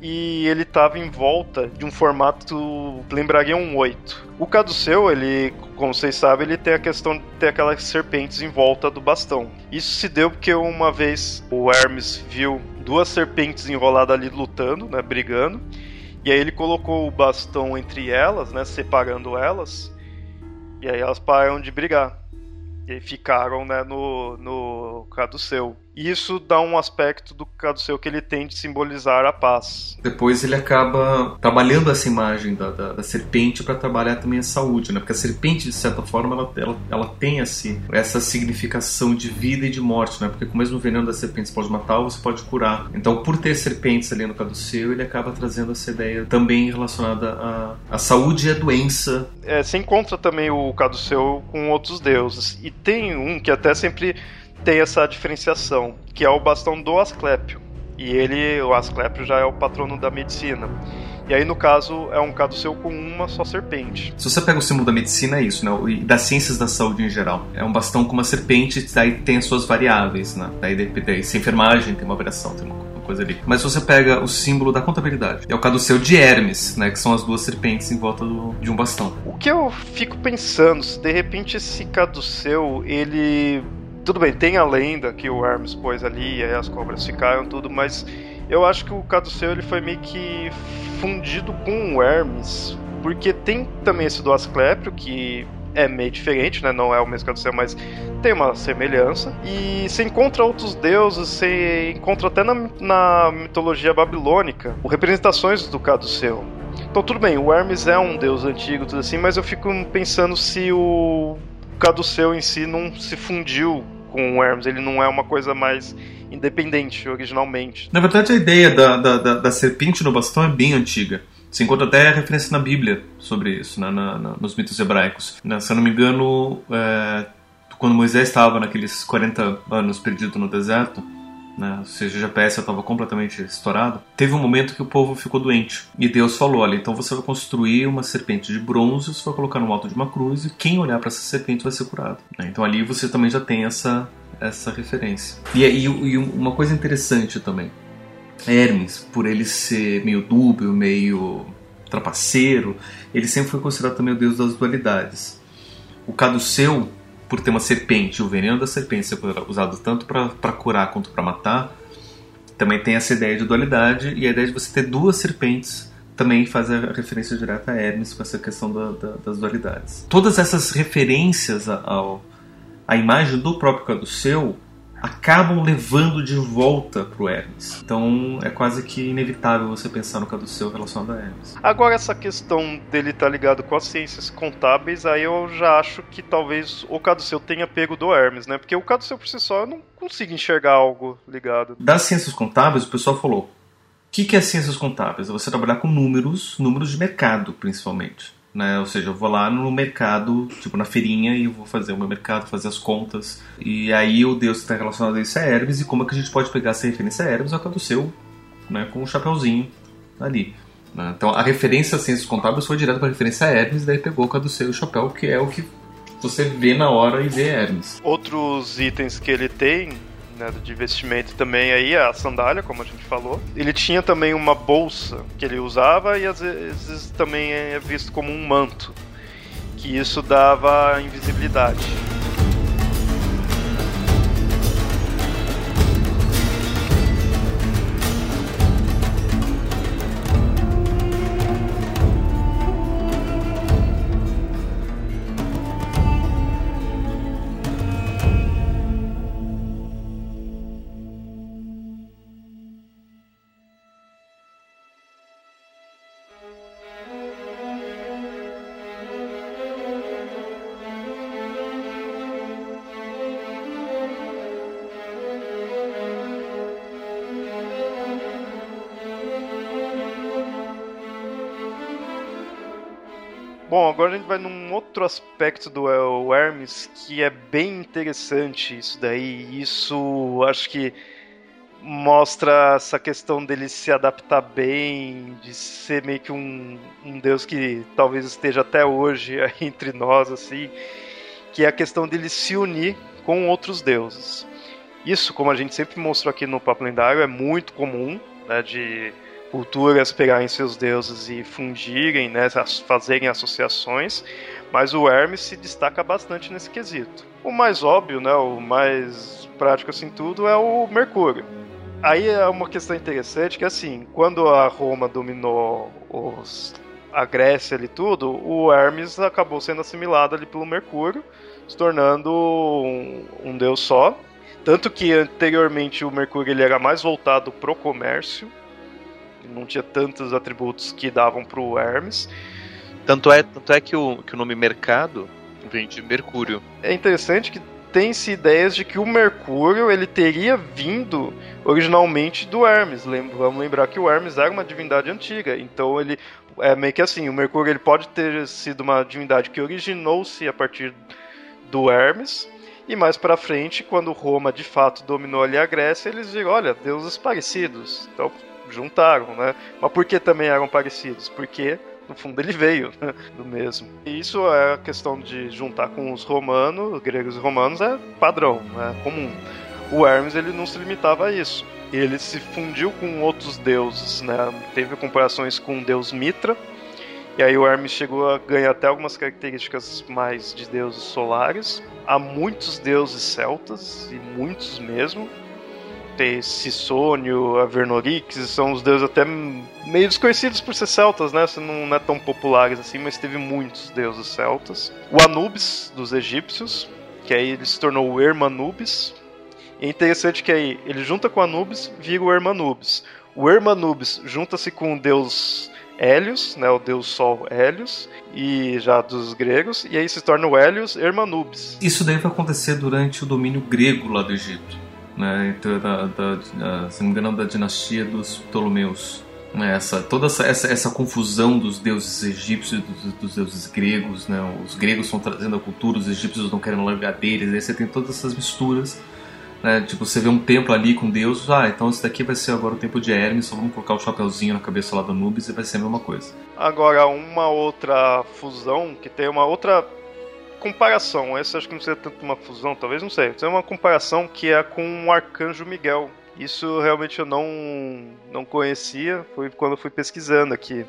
e ele estava em volta de um formato lembraria um 8. O Caduceu, ele, como vocês sabem, ele tem a questão de ter aquelas serpentes em volta do bastão. Isso se deu porque uma vez o Hermes viu duas serpentes enroladas ali lutando, né, brigando, e aí ele colocou o bastão entre elas, né, separando elas, e aí elas pararam de brigar. E aí ficaram né, no, no caduceu. E isso dá um aspecto do caduceu que ele tem de simbolizar a paz. Depois ele acaba trabalhando essa imagem da, da, da serpente para trabalhar também a saúde, né? Porque a serpente, de certa forma, ela, ela, ela tem esse, essa significação de vida e de morte, né? Porque com o mesmo veneno da serpente você pode matar ou você pode curar. Então, por ter serpentes ali no caduceu, ele acaba trazendo essa ideia também relacionada à, à saúde e à doença. É, você encontra também o caduceu com outros deuses. E tem um que até sempre tem essa diferenciação, que é o bastão do Asclépio. E ele, o Asclépio, já é o patrono da medicina. E aí, no caso, é um caduceu com uma só serpente. Se você pega o símbolo da medicina, é isso, né? E das ciências da saúde em geral. É um bastão com uma serpente, daí tem as suas variáveis, né? Daí, daí se enfermagem tem uma variação, tem uma coisa ali. Mas se você pega o símbolo da contabilidade, é o caduceu de Hermes, né? Que são as duas serpentes em volta do, de um bastão. O que eu fico pensando, se de repente esse caduceu, ele tudo bem, tem a lenda que o Hermes pôs ali, e aí as cobras ficaram, tudo, mas eu acho que o Caduceu ele foi meio que fundido com o Hermes, porque tem também esse do Asclépio, que é meio diferente, né? Não é o mesmo Caduceu, mas tem uma semelhança. E você encontra outros deuses, você encontra até na, na mitologia babilônica representações do Caduceu. Então tudo bem, o Hermes é um deus antigo, tudo assim, mas eu fico pensando se o Caduceu em si não se fundiu com o Hermes, ele não é uma coisa mais independente originalmente. Na verdade, a ideia da, da, da, da serpente no bastão é bem antiga. Se encontra até referência na Bíblia sobre isso, né, na, na, nos mitos hebraicos. Né, se eu não me engano, é, quando Moisés estava naqueles 40 anos perdido no deserto, né, ou seja, o GPS estava completamente estourado, teve um momento que o povo ficou doente. E Deus falou: olha, então você vai construir uma serpente de bronze, você vai colocar no alto de uma cruz, e quem olhar para essa serpente vai ser curado. Né, então ali você também já tem essa, essa referência. E, e, e uma coisa interessante também. Hermes, por ele ser meio dúbio, meio trapaceiro, ele sempre foi considerado também o deus das dualidades. O Caduceu, por ter uma serpente, o veneno da serpente ser usado tanto para curar quanto para matar, também tem essa ideia de dualidade e a ideia de você ter duas serpentes também faz a referência direta a Hermes com essa questão da, da, das dualidades. Todas essas referências ao, à imagem do próprio Caduceu acabam levando de volta pro Hermes. Então é quase que inevitável você pensar no Caduceu relacionado a Hermes. Agora essa questão dele estar tá ligado com as ciências contábeis, aí eu já acho que talvez o Caduceu tenha pego do Hermes, né? Porque o Caduceu por si só eu não consigo enxergar algo ligado. Das ciências contábeis, o pessoal falou: o que, que é ciências contábeis? É você trabalhar com números, números de mercado, principalmente né? Ou seja, eu vou lá no mercado, tipo na feirinha, e eu vou fazer o meu mercado, fazer as contas. E aí o deus que está relacionado a isso é Hermes, e como é que a gente pode pegar essa referência a Hermes é o Caduceu, né? Com o um chapeuzinho ali. Né? Então a referência a ciências contábeis foi direto para a referência a Hermes, e daí pegou o Caduceu o chapéu, que é o que você vê na hora e vê Hermes. Outros itens que ele tem né, de vestimento também aí, a sandália, como a gente falou. Ele tinha também uma bolsa que ele usava e às vezes também é visto como um manto, que isso dava invisibilidade. Bom, agora a gente vai num outro aspecto do Hermes que é bem interessante isso daí. Isso acho que mostra essa questão dele se adaptar bem, de ser meio que um, um deus que talvez esteja até hoje entre nós, assim, que é a questão dele se unir com outros deuses. Isso, como a gente sempre mostrou aqui no Papo Lendário, é muito comum, né, de culturas pegarem seus deuses e fundirem, né, fazerem associações, mas o Hermes se destaca bastante nesse quesito. O mais óbvio, né, o mais prático assim tudo é o Mercúrio. Aí é uma questão interessante que assim, quando a Roma dominou os, a Grécia e tudo, o Hermes acabou sendo assimilado ali pelo Mercúrio, se tornando um, um deus só. Tanto que anteriormente o Mercúrio ele era mais voltado pro comércio, não tinha tantos atributos que davam pro Hermes. Tanto é, tanto é que, o, que o nome mercado vem de Mercúrio. É interessante que tem-se ideias de que o Mercúrio ele teria vindo originalmente do Hermes. Vamos lembrar que o Hermes era uma divindade antiga, então ele é meio que assim, o Mercúrio ele pode ter sido uma divindade que originou-se a partir do Hermes. E mais para frente, quando Roma de fato dominou ali a Grécia, eles viram, olha, deuses parecidos. Então juntaram, né? Mas por que também eram parecidos? Porque no fundo ele veio né, do mesmo. E isso é a questão de juntar com os romanos, gregos e romanos, é padrão, é comum. O Hermes ele não se limitava a isso. Ele se fundiu com outros deuses, né? Teve comparações com o deus Mitra. E aí o Hermes chegou a ganhar até algumas características mais de deuses solares. Há muitos deuses celtas, e muitos mesmo ter Sissônio, Avernorix, são os deuses até meio desconhecidos por ser celtas, né? Não, não é tão populares assim, mas teve muitos deuses celtas. O Anubis, dos egípcios, que aí ele se tornou o Hermanubis. E é interessante que aí ele junta com Anubis, vira o Hermanubis. O Hermanubis junta-se com o deus Hélios, né, o deus Sol Hélios, e já dos gregos, e aí se torna o Hélios Hermanubis. Isso deve acontecer durante o domínio grego lá do Egito né, então, da, da, se não me engano, da dinastia dos Ptolomeus. Né, essa, toda essa, essa, essa confusão dos deuses egípcios dos, dos, deuses gregos, né, os gregos estão trazendo a cultura, os egípcios não querem largar deles, aí você tem todas essas misturas. Né, tipo, você vê um templo ali com Deus, ah, então esse daqui vai ser agora o templo de Hermes, só vamos colocar o chapeuzinho na cabeça lá do Anubis e vai ser a mesma coisa. Agora, uma outra fusão que tem uma outra comparação, essa acho que não seria tanto uma fusão, talvez, não sei. É uma comparação que é com o Arcanjo Miguel, Isso realmente eu não, não conhecia, foi quando eu fui pesquisando aqui.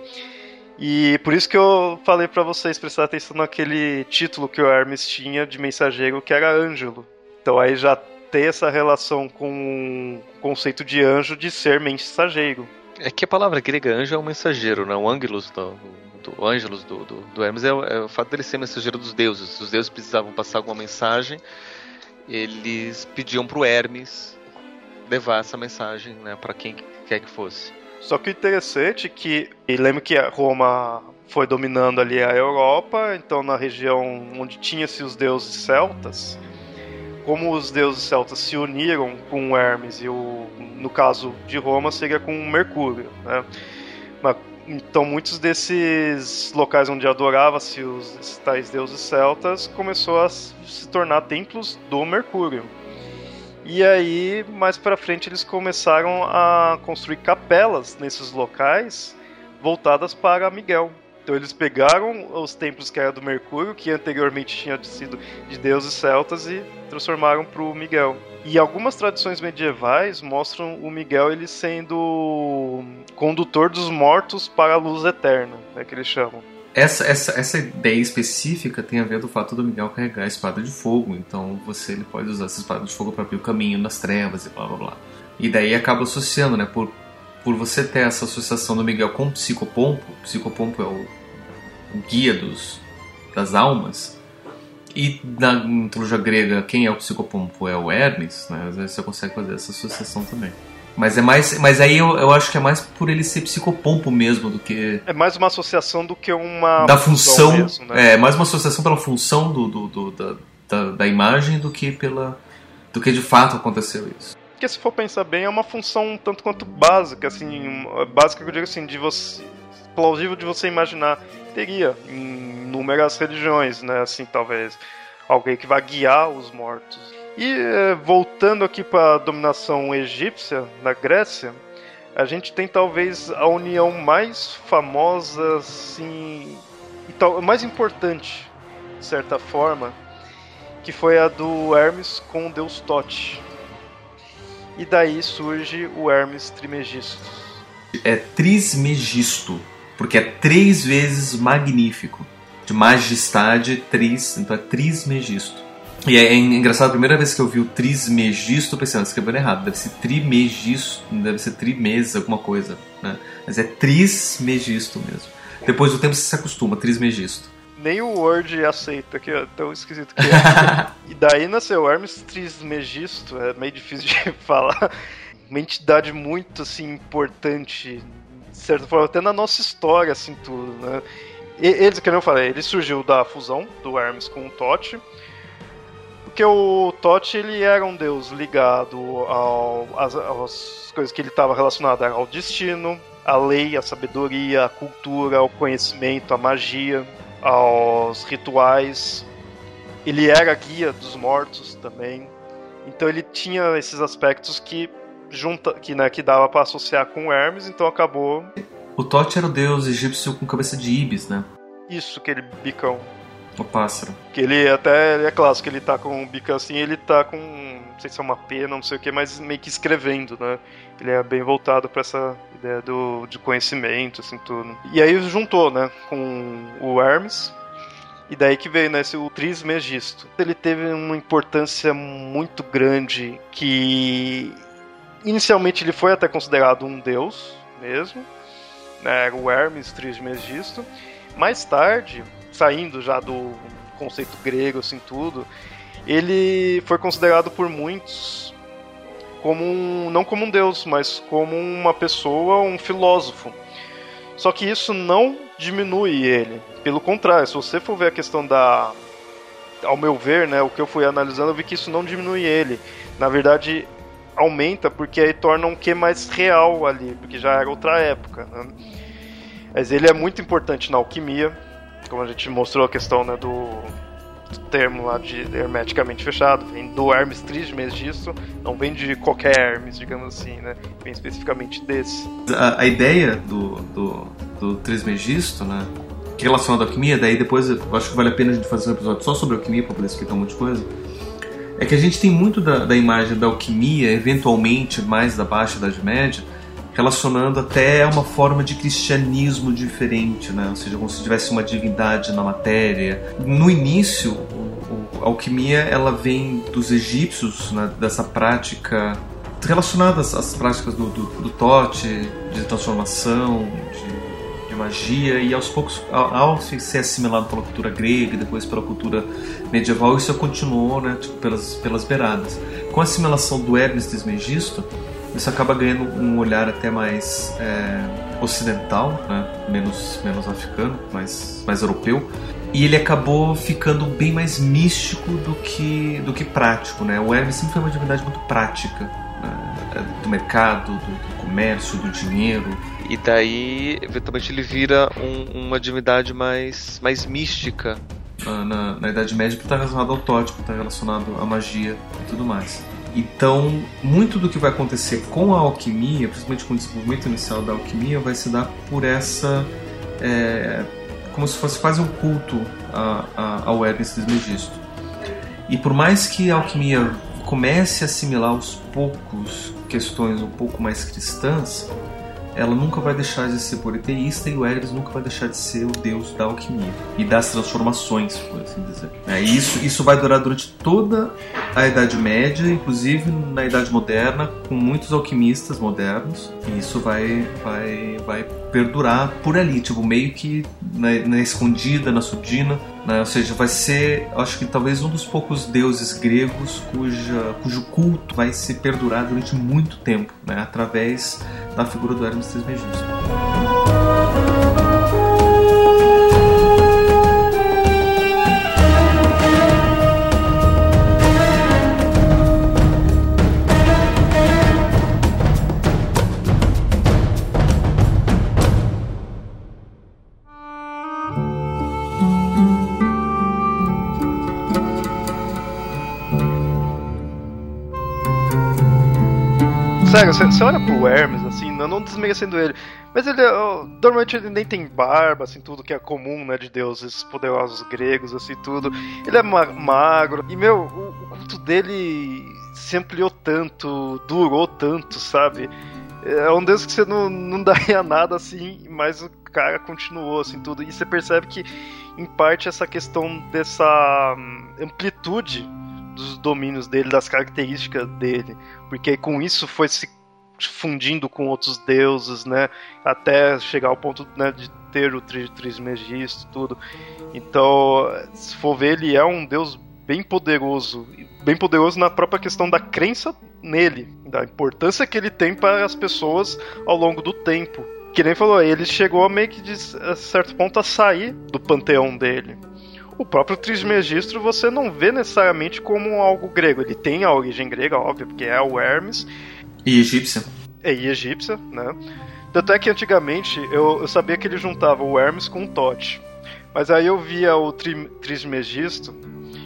E por isso que eu falei para vocês prestar atenção naquele título que o Hermes tinha de mensageiro, que era Ângelo. Então aí já tem essa relação com o conceito de anjo de ser mensageiro. É que a palavra grega anjo é um mensageiro, né? O ângelos do, do, ângelos do, do, do Hermes é, é, o fato dele ser mensageiro dos deuses. Se os deuses precisavam passar alguma mensagem, eles pediam pro Hermes levar essa mensagem né, para quem quer que fosse. Só que o interessante é que, e lembra que Roma foi dominando ali a Europa, então na região onde tinha-se os deuses celtas, como os deuses celtas se uniram com Hermes e o, no caso de Roma seria com Mercúrio, né? Então muitos desses locais onde adorava-se os tais deuses celtas começou a se tornar templos do Mercúrio. E aí, mais para frente, eles começaram a construir capelas nesses locais voltadas para Miguel. Então eles pegaram os templos que era do Mercúrio, que anteriormente tinha sido de deuses celtas, e transformaram para o Miguel. E algumas tradições medievais mostram o Miguel ele sendo condutor dos mortos para a luz eterna, é que eles chamam. Essa, essa, essa ideia específica tem a ver do fato do Miguel carregar a espada de fogo, então você ele pode usar essa espada de fogo para abrir o caminho nas trevas e blá blá blá. E daí acaba associando, né, por por você ter essa associação do Miguel com o Psicopompo, o Psicopompo é o, o guia dos, das almas, e na mitologia grega, quem é o Psicopompo é o Hermes, né? Às vezes você consegue fazer essa associação também. Mas é mais. Mas aí eu, eu acho que é mais por ele ser psicopompo mesmo do que. É mais uma associação do que uma. Da função. Mesmo, né? É, mais uma associação pela função do, do, do da, da, da, imagem do que pela. do que de fato aconteceu isso. Porque se for pensar bem, é uma função tanto quanto básica, assim, básica que eu digo assim, de você. plausível de você imaginar. Teria em inúmeras religiões, né? Assim, talvez. Alguém que vai guiar os mortos. E eh, voltando aqui para a dominação egípcia na Grécia, a gente tem talvez a união mais famosa, assim, e tal, mais importante, de certa forma, que foi a do Hermes com o deus Tote. E daí surge o Hermes Trimegisto. É Trismegisto, porque é três vezes magnífico. De majestade, tris, então é Trismegisto. E é, engraçado, a primeira vez que eu vi o Trismegisto, eu pensei, não, escrevendo errado, deve ser Trimegisto, deve ser Trimesa, alguma coisa, né? Mas é Trismegisto mesmo. Depois do tempo você se acostuma, Trismegisto. Nem o Word aceita, que é tão esquisito que é. e daí nasceu Hermes Trismegisto, é meio difícil de falar. Uma entidade muito, assim, importante, certa forma, até na nossa história, assim, tudo, né? Ele, como eu falei, ele surgiu da fusão do Hermes com o Tote porque o Tote ele era um deus ligado ao, às, às coisas que ele estava relacionado ao destino, à lei, à sabedoria, à cultura, ao conhecimento, à magia, aos rituais. Ele era guia dos mortos também. Então ele tinha esses aspectos que junta, que, né, que dava para associar com Hermes, então acabou. O Tote era o deus egípcio com cabeça de ibis, né? Isso, aquele bicão. O pássaro. Que ele até ele é clássico, ele tá com um bico assim, ele tá com. Não sei se é uma pena, não sei o que, mas meio que escrevendo, né? Ele é bem voltado para essa ideia do, de conhecimento, assim, tudo. E aí juntou, né, com o Hermes. E daí que veio, né, esse, o Trismegisto. Ele teve uma importância muito grande que inicialmente ele foi até considerado um deus mesmo, né, o Hermes Trismegisto. Mais tarde, saindo já do conceito grego, assim, tudo, ele foi considerado por muitos como um, não como um deus, mas como uma pessoa, um filósofo. Só que isso não diminui ele. Pelo contrário, se você for ver a questão da. Ao meu ver, né, o que eu fui analisando, eu vi que isso não diminui ele. Na verdade, aumenta porque aí torna um que mais real ali, porque já era outra época. Né? Mas ele é muito importante na alquimia, como a gente mostrou a questão né, do, do termo lá de hermeticamente fechado, vem do Hermes Trismegisto, não vem de qualquer Hermes, digamos assim, né? Vem especificamente desse. A, a ideia do, do, do Trismegisto, né? Relacionado à alquimia, daí depois eu acho que vale a pena a gente fazer um episódio só sobre alquimia para poder explicar um monte de coisa. É que a gente tem muito da, da imagem da alquimia, eventualmente mais da Baixa Idade Média, relacionando até uma forma de cristianismo diferente, né? ou seja, como se tivesse uma divindade na matéria. No início, a alquimia ela vem dos egípcios, né? dessa prática relacionadas às práticas do, do, do Tote, de transformação, de, de, magia, e aos poucos, ao, ao, ser assimilado pela cultura grega e depois pela cultura medieval, isso continuou né, tipo, pelas, pelas beiradas. Com a assimilação do Hermes Trismegisto, isso acaba ganhando um olhar até mais é, ocidental, né, menos, menos africano, mais, mais europeu, e ele acabou ficando bem mais místico do que, do que prático. Né? O Hermes sempre foi uma divindade muito prática, né? do mercado, do, do, comércio, do dinheiro. E daí, eventualmente, ele vira um, uma divindade mais, mais mística. Na, na, Idade Média, está relacionado ao tótico, está relacionado à magia e tudo mais. Então, muito do que vai acontecer com a alquimia, principalmente com o desenvolvimento inicial da alquimia, vai se dar por essa. É, como se fosse quase um culto a, ao Hermes Trismegisto. E por mais que a alquimia comece a assimilar aos poucos questões um pouco mais cristãs, ela nunca vai deixar de ser politeísta e o Hermes nunca vai deixar de ser o deus da alquimia e das transformações, por assim dizer. É, isso, isso vai durar durante toda a Idade Média, inclusive na Idade Moderna, com muitos alquimistas modernos, e isso vai, vai, vai perdurar por ali, tipo, meio que na, na escondida, na surdina, né? ou seja, vai ser, acho que talvez um dos poucos deuses gregos cuja, cujo culto vai se perdurar durante muito tempo, né? através da figura do Hermes Trismegisto. Sério, você olha pro Hermes, assim, não, não desmerecendo ele, mas ele, normalmente ele nem tem barba, assim, tudo que é comum, né, de deuses poderosos gregos, assim, tudo. Ele é ma magro, e, meu, o, o culto dele se ampliou tanto, durou tanto, sabe? É um deus que você não, não daria nada, assim, mas o cara continuou, assim, tudo. E você percebe que, em parte, essa questão dessa hum, amplitude dos domínios dele, das características dele, porque com isso foi se fundindo com outros deuses, né, até chegar ao ponto né, de ter o Trismegisto, tudo. Então, se for ver, ele é um deus bem poderoso, bem poderoso na própria questão da crença nele, da importância que ele tem para as pessoas ao longo do tempo. Que nem falou, ele chegou meio que de a certo ponto a sair do panteão dele o próprio Trismegisto você não vê necessariamente como algo grego. Ele tem a origem grega, óbvio, porque é o Hermes. E egípcia. É, e egípcia, né? Tanto é que antigamente eu, eu sabia que ele juntava o Hermes com o Tote. Mas aí eu via o tri, Trismegisto,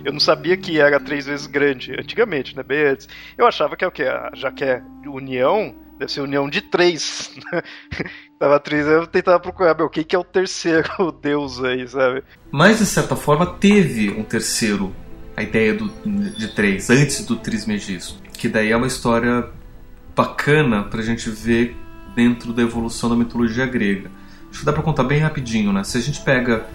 eu não sabia que era três vezes grande, antigamente, né? Bem antes. Eu achava que é o quê? Já que é união, deve ser união de três. Tava três, eu tentava procurar, meu, quem que é o terceiro deus aí, sabe? Mas de certa forma teve um terceiro, a ideia do, de três, antes do Trismegisto. Que daí é uma história bacana pra gente ver dentro da evolução da mitologia grega. Acho que dá pra contar bem rapidinho, né? Se a gente pega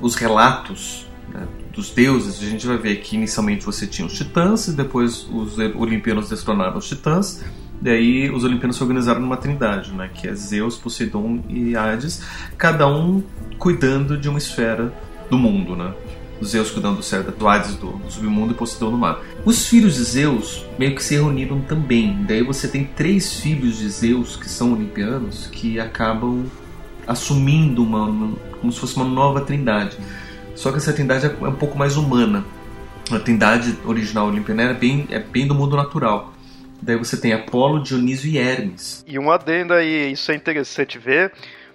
os relatos né, dos deuses, a gente vai ver que inicialmente você tinha os titãs e depois os olimpianos destronaram os titãs Daí os olimpianos se organizaram numa trindade, né, que é Zeus, Poseidon e Hades, cada um cuidando de uma esfera do mundo, né? Zeus cuidando do céu, do Hades do, do submundo e Poseidon do mar. Os filhos de Zeus meio que se reuniram também. Daí você tem três filhos de Zeus que são olimpianos que acabam assumindo uma, uma como se fosse uma nova trindade. Só que essa trindade é um pouco mais humana. A trindade original olimpiana é bem, é bem do mundo natural. Daí você tem Apolo, Dionísio e Hermes. E um adendo aí, isso é interessante ver,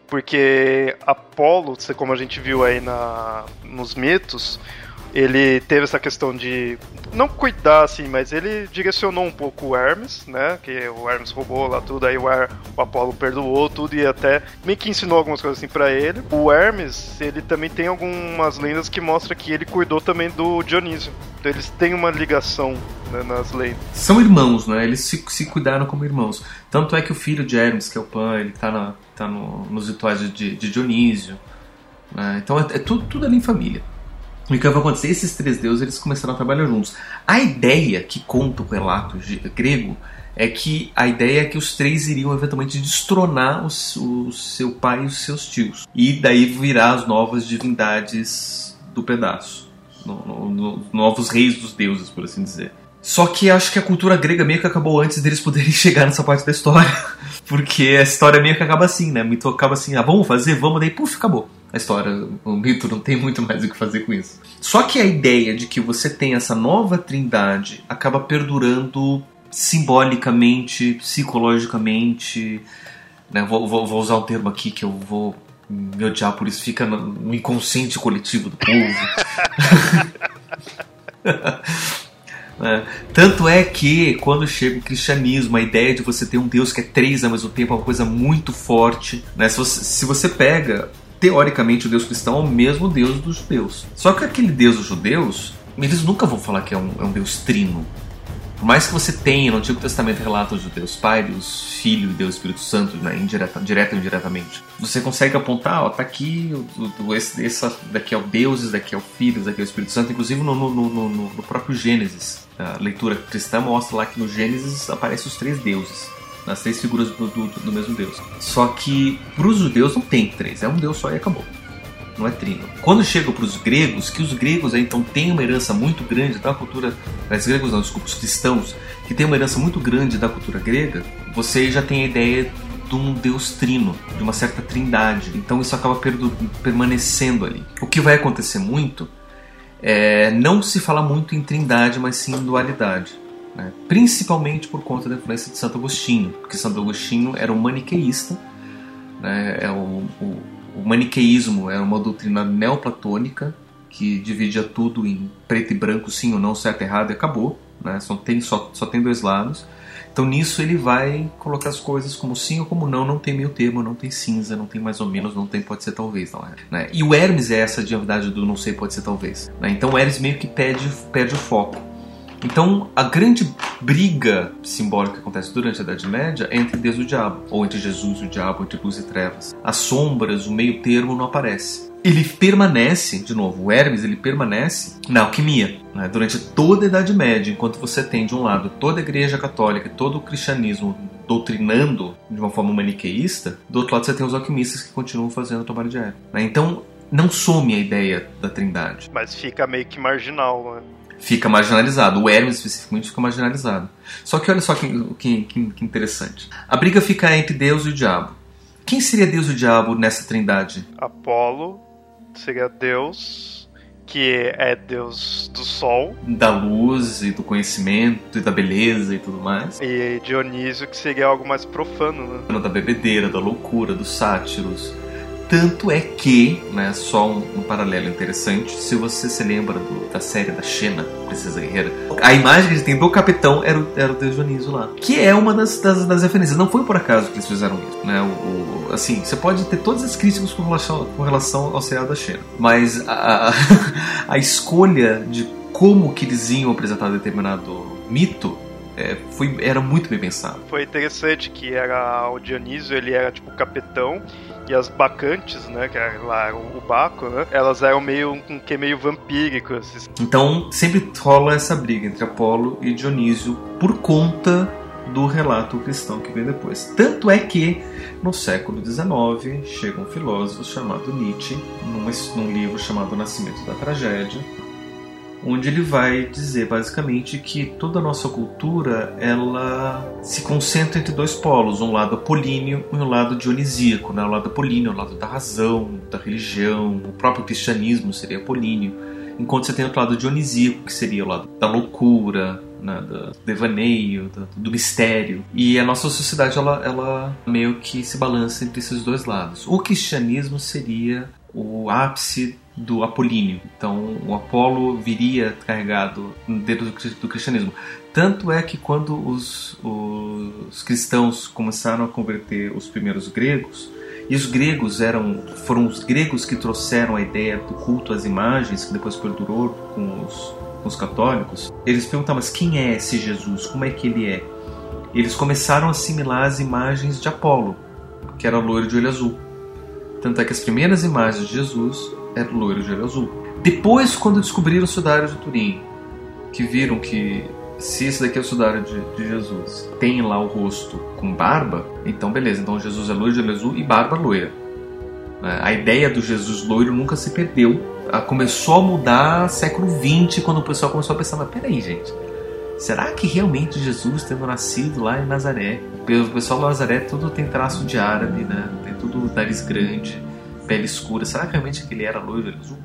porque Apolo, como a gente viu aí na, nos mitos, ele teve essa questão de não cuidar assim, mas ele direcionou um pouco o Hermes, né? Que o Hermes roubou lá tudo, aí o, Her o Apolo perdoou tudo e até meio que ensinou algumas coisas assim para ele. O Hermes, ele também tem algumas lendas que mostram que ele cuidou também do Dionísio. Então eles têm uma ligação né, nas lendas. São irmãos, né? Eles se, se cuidaram como irmãos. Tanto é que o filho de Hermes, que é o Pan, ele tá, na, tá no, nos rituais de, de Dionísio. Né? Então é, é tudo, tudo ali em família. E o que vai acontecer? Esses três deuses eles começaram a trabalhar juntos. A ideia que conta o relato grego é que a ideia é que os três iriam eventualmente destronar os, o seu pai e os seus tios. E daí virar as novas divindades do pedaço. No, no, no, novos reis dos deuses, por assim dizer. Só que acho que a cultura grega meio que acabou antes deles poderem chegar nessa parte da história. Porque a história meio que acaba assim, né? Muito acaba assim, ah, vamos fazer, vamos, daí puf, acabou a história, o mito não tem muito mais o que fazer com isso. Só que a ideia de que você tem essa nova trindade acaba perdurando simbolicamente, psicologicamente. Né? Vou, vou, vou, usar um termo aqui que eu vou me odiar por isso, fica no inconsciente coletivo do povo. É. Tanto é que quando chega o cristianismo, a ideia de você ter um Deus que é três ao mesmo tempo é uma coisa muito forte. Né? Se, você, se você pega teoricamente o Deus cristão é o mesmo Deus dos judeus. Só que aquele Deus dos judeus, eles nunca vão falar que é um, é um Deus trino. Por mais que você tenha no Antigo Testamento relatos de Deus Pai, Deus Filho e Deus Espírito Santo, né, indireta, direta ou indiretamente, você consegue apontar, ó, tá aqui, o, o, esse, esse daqui é o Deus, esse daqui é o Filho, esse daqui é o Espírito Santo, inclusive no, no, no, no próprio Gênesis. A leitura cristã mostra lá que no Gênesis aparecem os três deuses nas três figuras do, do, do mesmo Deus. Só que para os judeus não tem três, é um Deus só e acabou. Não é trino. Quando chega para os gregos, que os gregos então têm uma herança muito grande da cultura. Os gregos não, desculpa, os cristãos, que têm uma herança muito grande da cultura grega, você já tem a ideia de um Deus trino, de uma certa trindade. Então isso acaba permanecendo ali. O que vai acontecer muito é não se fala muito em trindade, mas sim em dualidade né? principalmente por conta da influência de Santo Agostinho, porque Santo Agostinho era um maniqueísta, né? é o, o, o maniqueísmo era uma doutrina neoplatônica que dividia tudo em preto e branco, sim ou não, certo e errado, e acabou. Né? Só, tem, só, só tem dois lados. Então nisso ele vai colocar as coisas como sim ou como não, não tem meio termo, não tem cinza, não tem mais ou menos, não tem pode ser talvez, não é? Né? E o Hermes é essa divindade do não sei pode ser talvez. Né? Então o Hermes meio que perde, perde o foco. Então, a grande briga simbólica que acontece durante a Idade Média é entre Deus e o diabo, ou entre Jesus e o diabo, entre luz e trevas. As sombras, o meio termo não aparece. Ele permanece, de novo, o Hermes ele permanece na alquimia. Né? Durante toda a Idade Média, enquanto você tem de um lado toda a Igreja Católica, todo o cristianismo doutrinando de uma forma maniqueísta, do outro lado você tem os alquimistas que continuam fazendo o trabalho de Hermes. Né? Então, não some a ideia da trindade. Mas fica meio que marginal, né? Fica marginalizado. O Hermes especificamente fica marginalizado. Só que olha só que, que, que, interessante. A briga fica entre Deus e o diabo. Quem seria Deus e o diabo nessa trindade? Apolo seria Deus, que é Deus do sol. Da luz e do conhecimento e da beleza e tudo mais. E Dionísio, que seria algo mais profano, né? Da bebedeira, da loucura, dos sátiros tanto é que, né, só um, um paralelo interessante, se você se lembra do, da série da Xena, Princesa Guerreira, a imagem que a gente tem do capitão era o, era o Deus Dioniso lá. Que é uma das, das, das, referências. Não foi por acaso que eles fizeram isso. Né? O, o, assim, você pode ter todas as críticas com relação, com relação ao seriado da Xena, mas a, a, a escolha de como que eles iam apresentar determinado mito é, foi, era muito bem pensado. Foi interessante que era o Dionísio, ele era tipo capitão e as bacantes, né, que era lá o Baco, né, elas eram meio um que meio vampírico. Assim. Então sempre rola essa briga entre Apolo e Dionísio por conta do relato cristão que vem depois. Tanto é que no século XIX chega um filósofo chamado Nietzsche, num, num livro chamado Nascimento da Tragédia, onde ele vai dizer basicamente que toda a nossa cultura ela se concentra entre dois polos, um lado apolíneo e um lado dionisíaco. Né? O lado apolíneo o lado da razão, da religião, o próprio cristianismo seria apolíneo, enquanto você tem outro lado dionisíaco, que seria o lado da loucura, né, do devaneio, do, do, mistério. E a nossa sociedade ela, ela meio que se balança entre esses dois lados. O cristianismo seria o ápice do apolíneo. Então, o Apolo viria carregado dentro do cristianismo. Tanto é que quando os, os cristãos começaram a converter os primeiros gregos, e os gregos eram foram os gregos que trouxeram a ideia do culto às imagens, que depois perdurou com os, com os católicos. Eles perguntavam, mas quem é esse Jesus? Como é que ele é? Eles começaram a assimilar as imagens de Apolo, que era loiro de olho azul. Tanto é que as primeiras imagens de Jesus eram loiro de olho azul. Depois, quando descobriram o sudário de Turim, que viram que se esse daqui é o sudário de, de, Jesus, tem lá o rosto com barba, então beleza, então Jesus é loiro de olho azul e barba loira. É, a ideia do Jesus loiro nunca se perdeu. Ela começou a mudar século XX, quando o pessoal começou a pensar, mas peraí, gente, será que realmente Jesus tendo nascido lá em Nazaré? O pessoal Nazaré tudo tem traço de árabe, né? Tem tudo nariz grande, pele escura. Será que realmente aquele era loiro olho azul?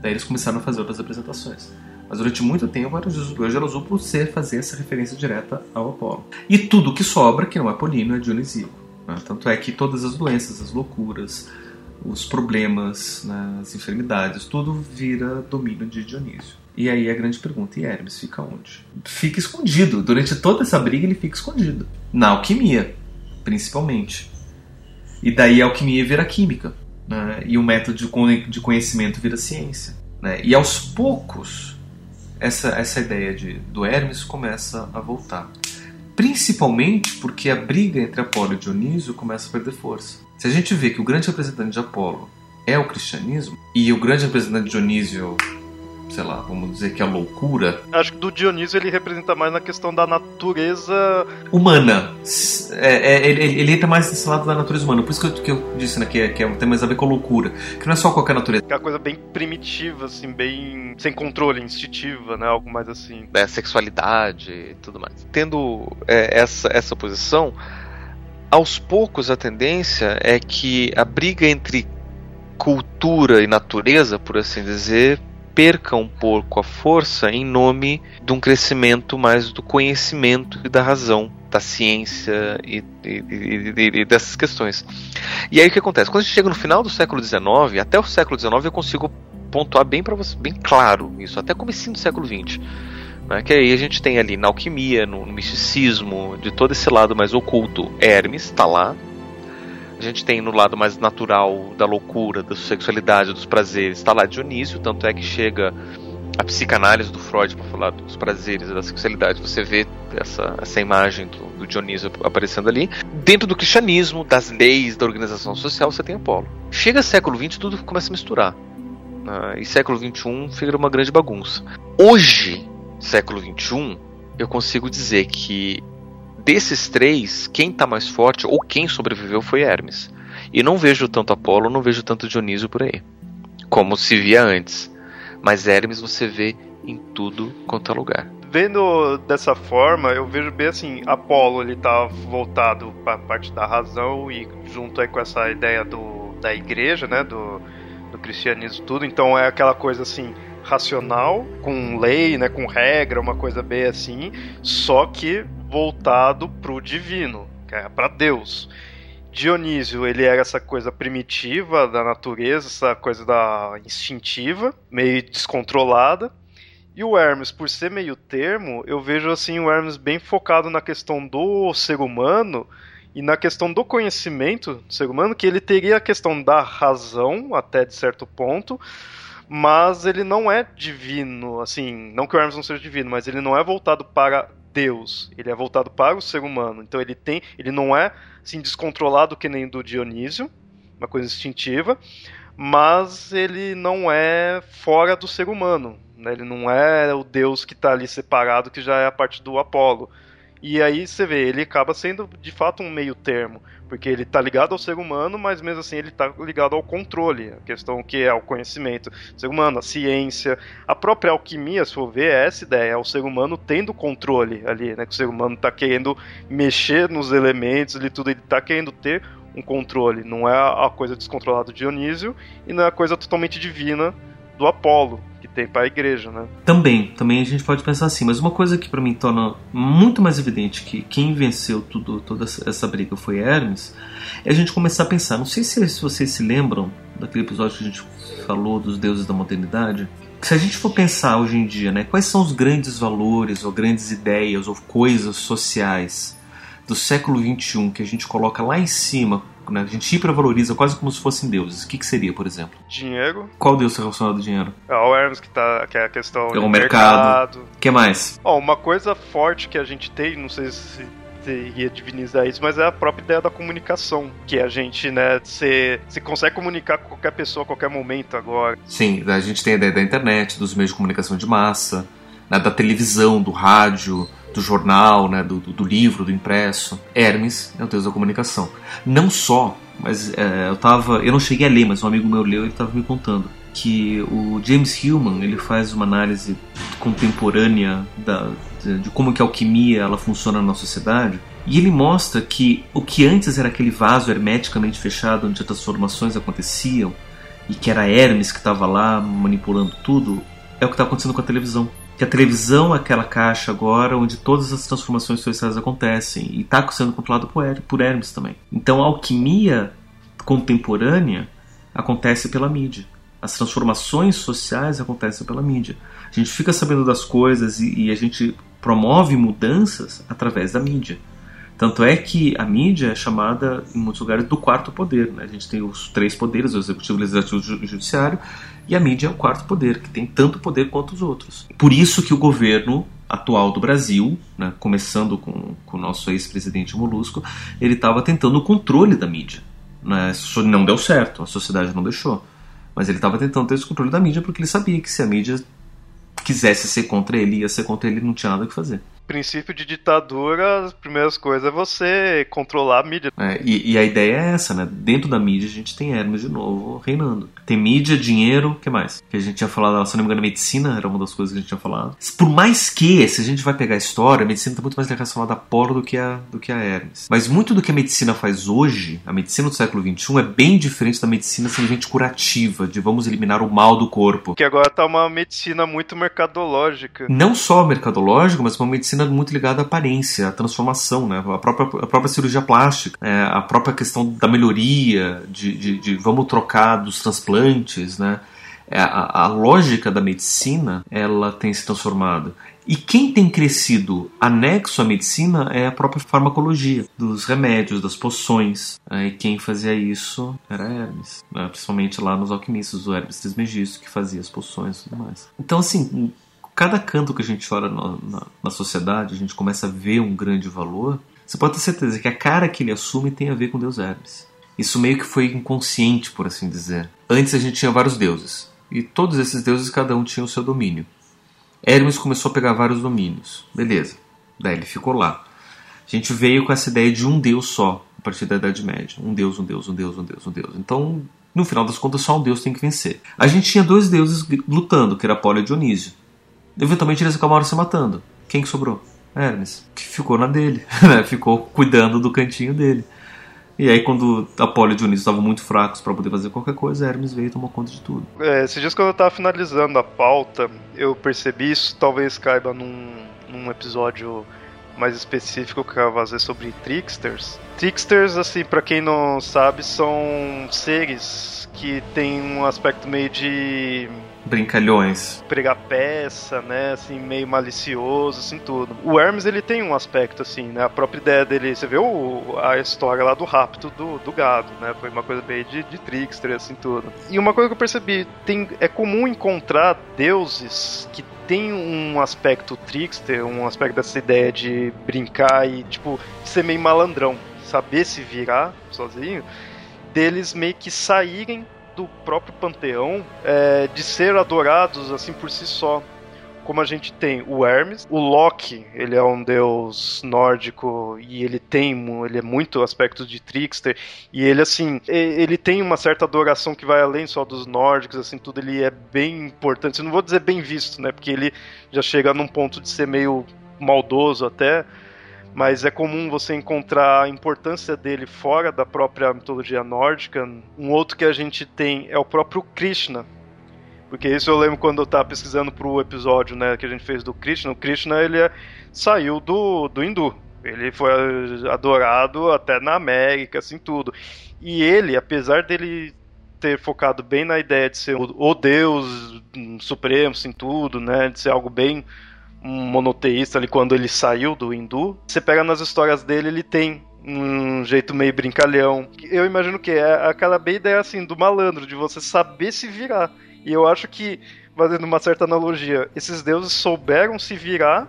Daí eles começaram a fazer outras apresentações. Mas durante muito tempo era Jesus do azul por ser fazer essa referência direta ao Apolo. E tudo que sobra, que não é Polino, é Dionisíaco. Né? Tanto é que todas as doenças, as loucuras, os problemas, né, as enfermidades, tudo vira domínio de Dionísio. E aí a grande pergunta, e Hermes fica onde? Fica escondido. Durante toda essa briga ele fica escondido. Na alquimia, principalmente. E daí a alquimia vira química. Né? E o método de conhecimento vira ciência. Né? E aos poucos essa, essa ideia de, do Hermes começa a voltar. Principalmente porque a briga entre Apolo e Dionísio começa a perder força. Se a gente vê que o grande representante de Apolo é o cristianismo e o grande representante de Dionísio sei lá, vamos dizer que a loucura. Acho que do Dionísio ele representa mais na questão da natureza humana. É, é, ele, ele entra mais nesse lado da natureza humana. Por isso que eu, que eu disse, né, que, é, que é, tem mais a ver com a loucura. Que não é só qualquer natureza. É uma coisa bem primitiva, assim, bem sem controle, instintiva, né? Algo mais assim. É, sexualidade e tudo mais. Tendo é, essa, essa posição, aos poucos a tendência é que a briga entre cultura e natureza, por assim dizer, perca um pouco a força em nome de um crescimento mais do conhecimento e da razão, da ciência e, e, e, e dessas questões. E aí o que acontece? Quando a gente chega no final do século XIX, até o século XIX eu consigo pontuar bem para você, bem claro isso, até comecinho do século XX. Né? Que aí a gente tem ali na alquimia, no, no misticismo, de todo esse lado mais oculto, Hermes está lá, a gente tem no lado mais natural da loucura, da sexualidade, dos prazeres, está lá Dionísio, tanto é que chega a psicanálise do Freud para falar dos prazeres da sexualidade. Você vê essa, essa imagem do, do, Dionísio aparecendo ali. Dentro do cristianismo, das leis, da organização social, você tem Apolo. Chega século XX, tudo começa a misturar. Uh, e século XXI fica uma grande bagunça. Hoje, século XXI, eu consigo dizer que desses três, quem está mais forte ou quem sobreviveu foi Hermes. E não vejo tanto Apolo, não vejo tanto Dionísio por aí, como se via antes. Mas Hermes você vê em tudo quanto é lugar. Vendo dessa forma, eu vejo bem assim, Apolo ele tá voltado para a parte da razão e junto aí com essa ideia do, da igreja, né, do, do cristianismo tudo, então é aquela coisa assim, racional, com lei, né, com regra, uma coisa bem assim, só que voltado pro divino, que é para Deus. Dionísio, ele era essa coisa primitiva da natureza, essa coisa da instintiva, meio descontrolada. E o Hermes, por ser meio termo, eu vejo assim o Hermes bem focado na questão do ser humano e na questão do conhecimento do ser humano, que ele teria a questão da razão até de certo ponto, mas ele não é divino, assim, não que o Hermes não seja divino, mas ele não é voltado para Deus, ele é voltado para o ser humano. Então ele tem, ele não é assim descontrolado que nem do Dionísio, uma coisa instintiva, mas ele não é fora do ser humano. Né? Ele não é o Deus que está ali separado, que já é a parte do Apolo. E aí você vê, ele acaba sendo de fato um meio termo, porque ele está ligado ao ser humano, mas mesmo assim ele está ligado ao controle, a questão que é o conhecimento do ser humano, a ciência, a própria alquimia, se for ver, é essa ideia, é o ser humano tendo controle ali, né? Que o ser humano está querendo mexer nos elementos e tudo, ele está querendo ter um controle, não é a coisa descontrolada de Dionísio e não é a coisa totalmente divina do Apolo tem para a igreja, né? Também, também a gente pode pensar assim, mas uma coisa que para mim torna muito mais evidente que quem venceu tudo, toda essa briga foi Hermes, é a gente começar a pensar, não sei se, vocês se lembram daquele episódio que a gente falou dos deuses da modernidade, se a gente for pensar hoje em dia, né, quais são os grandes valores ou grandes ideias ou coisas sociais do século XXI que a gente coloca lá em cima, né, a gente hipervaloriza quase como se fossem deuses. O que, que seria, por exemplo? Dinheiro. Qual deus é relacionado ao dinheiro? É o Hermes que, tá, que é a questão é o mercado. O que mais? Ó, uma coisa forte que a gente tem, não sei se iria divinizar isso, mas é a própria ideia da comunicação, que a gente, né, se, se consegue comunicar com qualquer pessoa a qualquer momento agora. Sim, a gente tem a ideia da internet, dos meios de comunicação de massa, né, da televisão, do rádio, do jornal, né, do, do, livro, do impresso. Hermes é o deus da comunicação. Não só, mas é, eu tava, eu não cheguei a ler, mas um amigo meu leu e ele estava me contando que o James Hillman ele faz uma análise contemporânea da, de, de como que a alquimia ela funciona na sociedade e ele mostra que o que antes era aquele vaso hermeticamente fechado onde as transformações aconteciam e que era Hermes que estava lá manipulando tudo é o que está acontecendo com a televisão que a televisão é aquela caixa agora onde todas as transformações sociais acontecem e está sendo controlado por Hermes também. Então a alquimia contemporânea acontece pela mídia. As transformações sociais acontecem pela mídia. A gente fica sabendo das coisas e, e a gente promove mudanças através da mídia. Tanto é que a mídia é chamada, em muitos lugares, do quarto poder. Né? A gente tem os três poderes, o executivo, legislativo e judiciário, e a mídia é o quarto poder, que tem tanto poder quanto os outros. Por isso que o governo atual do Brasil, né, começando com, com o nosso ex-presidente Molusco, ele estava tentando o controle da mídia. Né? Não deu certo, a sociedade não deixou. Mas ele estava tentando ter esse controle da mídia porque ele sabia que se a mídia quisesse ser contra ele, ia ser contra ele, não tinha nada que fazer princípio de ditadura, as primeiras coisas é você controlar a mídia. É, e, e, a ideia é essa, né? Dentro da mídia a gente tem Hermes de novo reinando. Tem mídia, dinheiro, o que mais? Que a gente tinha falado, se não me engano, medicina era uma das coisas que a gente tinha falado. Por mais que, se a gente vai pegar a história, a medicina está muito mais relacionada a Apolo do que a, do que a Hermes. Mas muito do que a medicina faz hoje, a medicina do século XXI, é bem diferente da medicina simplesmente curativa, de vamos eliminar o mal do corpo. Que agora tá uma medicina muito mercadológica. Não só mercadológica, mas uma medicina muito ligada à aparência, à transformação, né? a, própria, a própria cirurgia plástica, é, a própria questão da melhoria, de, de, de vamos trocar dos transplantes, né? É, a, a, lógica da medicina ela tem se transformado. E quem tem crescido anexo à medicina é a própria farmacologia, dos remédios, das poções. E quem fazia isso era Hermes, né? principalmente lá nos alquimistas, o Hermes Trismegisto, que fazia as poções e tudo mais. Então, assim, cada canto que a gente olha na, na, na, sociedade, a gente começa a ver um grande valor, você pode ter certeza que a cara que ele assume tem a ver com Deus Hermes. Isso meio que foi inconsciente, por assim dizer. Antes a gente tinha vários deuses, e todos esses deuses cada um tinha o seu domínio. Hermes começou a pegar vários domínios, beleza. Daí ele ficou lá. A gente veio com essa ideia de um deus só, a partir da Idade Média. Um deus, um deus, um deus, um deus, um deus. Então, no final das contas, só um deus tem que vencer. A gente tinha dois deuses lutando, que era Apolo e Dionísio. Eventualmente eles acabaram se matando. Quem que sobrou? Hermes, que ficou na dele, né? ficou cuidando do cantinho dele. E aí, quando Apolo e Dionísio estavam muito fracos para poder fazer qualquer coisa, Hermes veio e tomou conta de tudo. É, esses dias, quando eu estava finalizando a pauta, eu percebi isso. Talvez caiba num, num episódio mais específico que eu vou fazer sobre Tricksters. Tricksters, assim, para quem não sabe, são seres que têm um aspecto meio de brincalhões. Pregar peça, né, assim, meio malicioso, assim, tudo. O Hermes, ele tem um aspecto, assim, né, a própria ideia dele, você vê o, a história lá do rapto do, do gado, né, foi uma coisa bem de, de trickster, assim, tudo. E uma coisa que eu percebi, tem, é comum encontrar deuses que tem um aspecto trickster, um aspecto dessa ideia de brincar e, tipo, ser meio malandrão, saber se virar sozinho, deles meio que saírem do próprio panteão é, de ser adorados assim por si só. Como a gente tem o Hermes, o Loki, ele é um deus nórdico e ele tem, ele é muito aspecto de trickster e ele assim, ele tem uma certa adoração que vai além só dos nórdicos, assim, tudo ele é bem importante. Eu não vou dizer bem visto, né? Porque ele já chega num ponto de ser meio maldoso até, mas é comum você encontrar a importância dele fora da própria mitologia nórdica. Um outro que a gente tem é o próprio Krishna, Porque isso eu lembro quando eu tava pesquisando pro episódio, né, que a gente fez do Krishna. O Krishna, ele é, saiu do, do hindu. Ele foi adorado até na América, assim, tudo. E ele, apesar dele ter focado bem na ideia de ser o, Deus supremo, assim, tudo, né, de ser algo bem monoteísta ali quando ele saiu do hindu, você pega nas histórias dele, ele tem um jeito meio brincalhão. Eu imagino que é aquela bem ideia assim do malandro, de você saber se virar. E eu acho que, fazendo uma certa analogia, esses deuses souberam se virar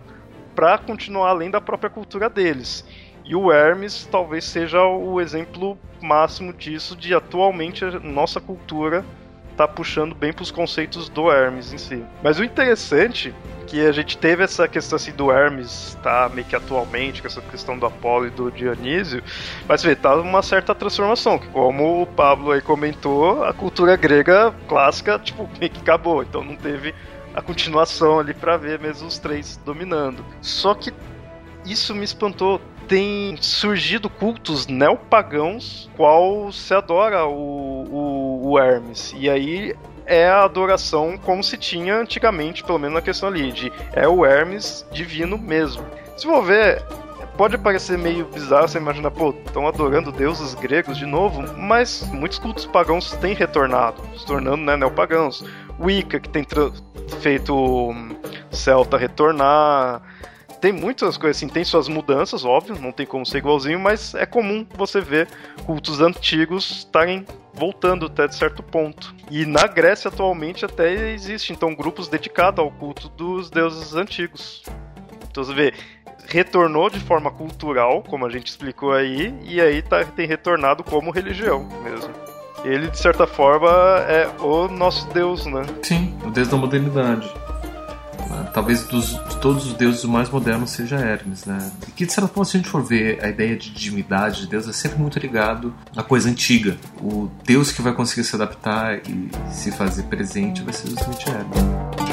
para continuar além da própria cultura deles. E o Hermes talvez seja o exemplo máximo disso, de atualmente a nossa cultura tá puxando bem para os conceitos do Hermes em si. Mas o interessante que a gente teve essa questão assim do Hermes, tá meio que atualmente, com essa questão do Apolo e do Dionísio, mas vê, tá uma certa transformação, que como o Pablo aí comentou, a cultura grega clássica, tipo, meio que acabou, então não teve a continuação ali para ver mesmo os três dominando. Só que isso me espantou tem surgido cultos neopagãos qual se adora o, o, o Hermes. E aí é a adoração como se tinha antigamente, pelo menos na questão ali, de é o Hermes divino mesmo. Se for ver, pode parecer meio bizarro você imaginar, pô, estão adorando deuses gregos de novo, mas muitos cultos pagãos têm retornado, se tornando né, neopagãos. Wicca, que tem feito hum, Celta retornar, tem muitas coisas assim, tem suas mudanças, óbvio, não tem como ser igualzinho, mas é comum você ver cultos antigos estarem voltando até de certo ponto. E na Grécia atualmente até existe então grupos dedicados ao culto dos deuses antigos. Então você vê, retornou de forma cultural, como a gente explicou aí, e aí tá, tem retornado como religião mesmo. Ele, de certa forma, é o nosso Deus, né? Sim, o Deus da modernidade. Talvez dos, de todos os deuses o mais moderno seja Hermes, né? E que de certa forma, se a gente for ver a ideia de divindade de Deus é sempre muito ligado à coisa antiga. O Deus que vai conseguir se adaptar e se fazer presente vai ser justamente Hermes.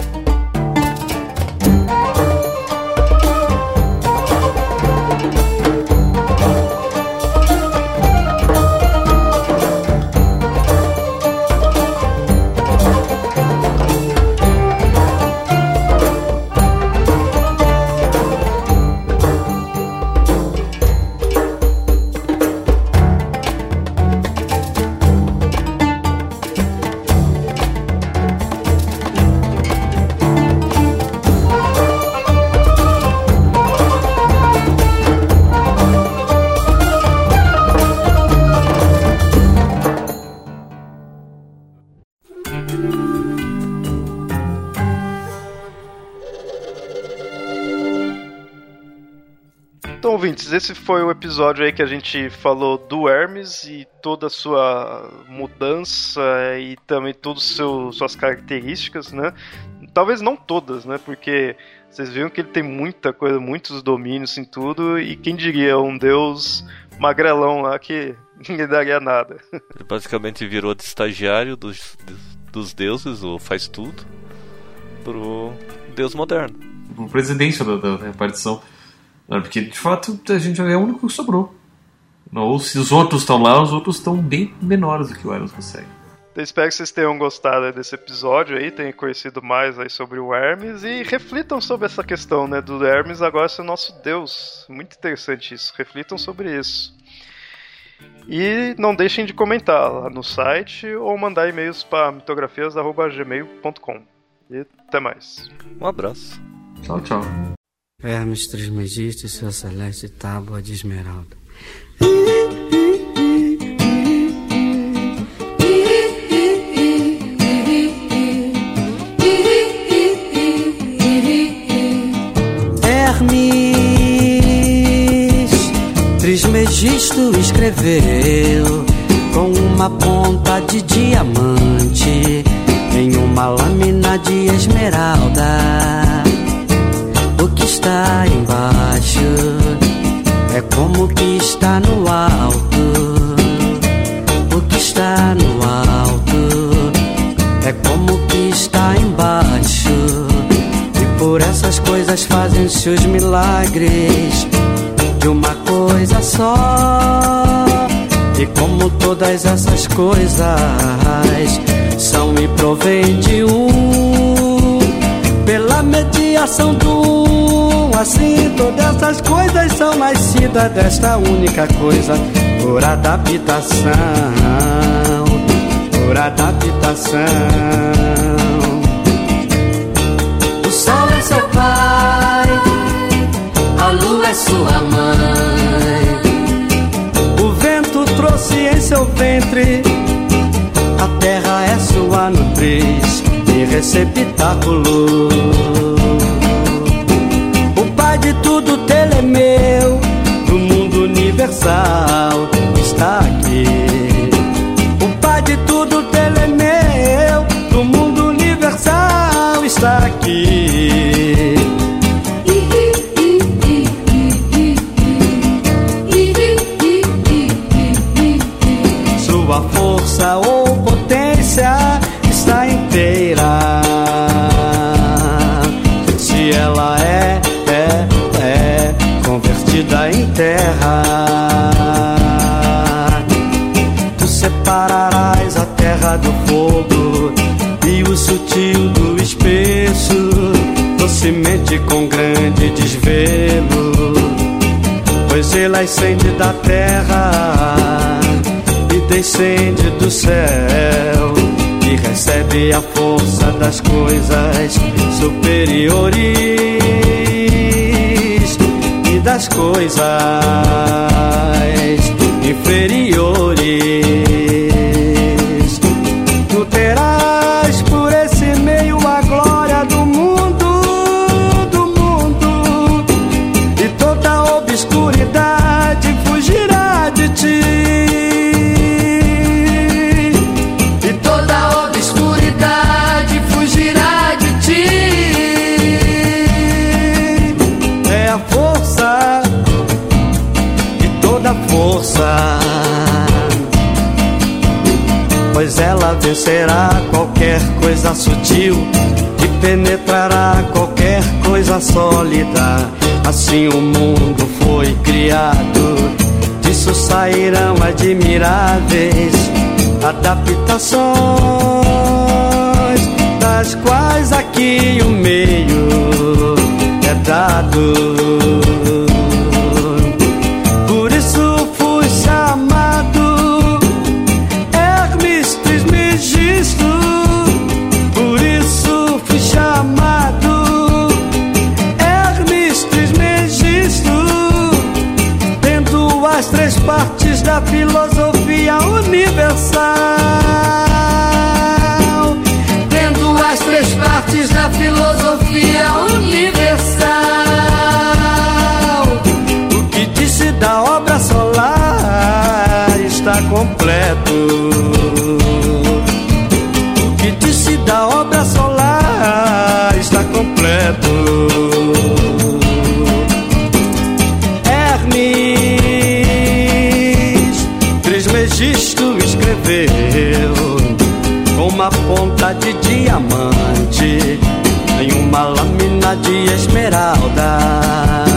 Ouvintes, esse foi o episódio aí que a gente falou do Hermes e toda a sua mudança e também todas suas características, né? Talvez não todas, né? Porque vocês viram que ele tem muita coisa, muitos domínios em tudo, e quem diria um deus magrelão lá que ninguém daria nada. Ele basicamente virou de estagiário dos, dos deuses, ou faz tudo, pro deus moderno. O presidente da, da repartição. Porque de fato a gente é o único que sobrou. Ou se os outros estão lá, os outros estão bem menores do que o Hermes consegue. Eu espero que vocês tenham gostado desse episódio aí, tenham conhecido mais aí sobre o Hermes e reflitam sobre essa questão, né, do Hermes agora ser nosso deus. Muito interessante isso. Reflitam sobre isso. E não deixem de comentar lá no site ou mandar e-mails para mitografias@gmail.com. E até mais. Um abraço. Tchau, tchau. Trismegisto e sua celeste tábua de esmeralda. Hermes Trismegisto escreveu com uma ponta de diamante em uma lâmina de esmeralda o que está embaixo é como o que está no alto. O que está no alto é como o que está embaixo. E por essas coisas fazem-se os milagres de uma coisa só. E como todas essas coisas são me provém de um mediação do um. Assim, todas as coisas são nascidas desta única coisa por adaptação, por adaptação. O sol é seu pai, a lua é sua mãe. O vento trouxe em seu ventre a terra é sua nutriz e receptáculo. Universal está aqui. O pai de tudo telemeu do mundo universal está aqui. Sua força do fogo e o sutil do espesso, docemente com grande desvelo pois ele ascende da terra e descende do céu e recebe a força das coisas superiores e das coisas inferiores. Tu Pois ela vencerá qualquer coisa sutil e penetrará qualquer coisa sólida. Assim o mundo foi criado, disso sairão admiráveis adaptações, das quais aqui o meio é dado. Partes da filosofia universal. Tendo as três partes da filosofia universal. O que disse da obra solar está completo. Ponta de diamante em uma lâmina de esmeralda.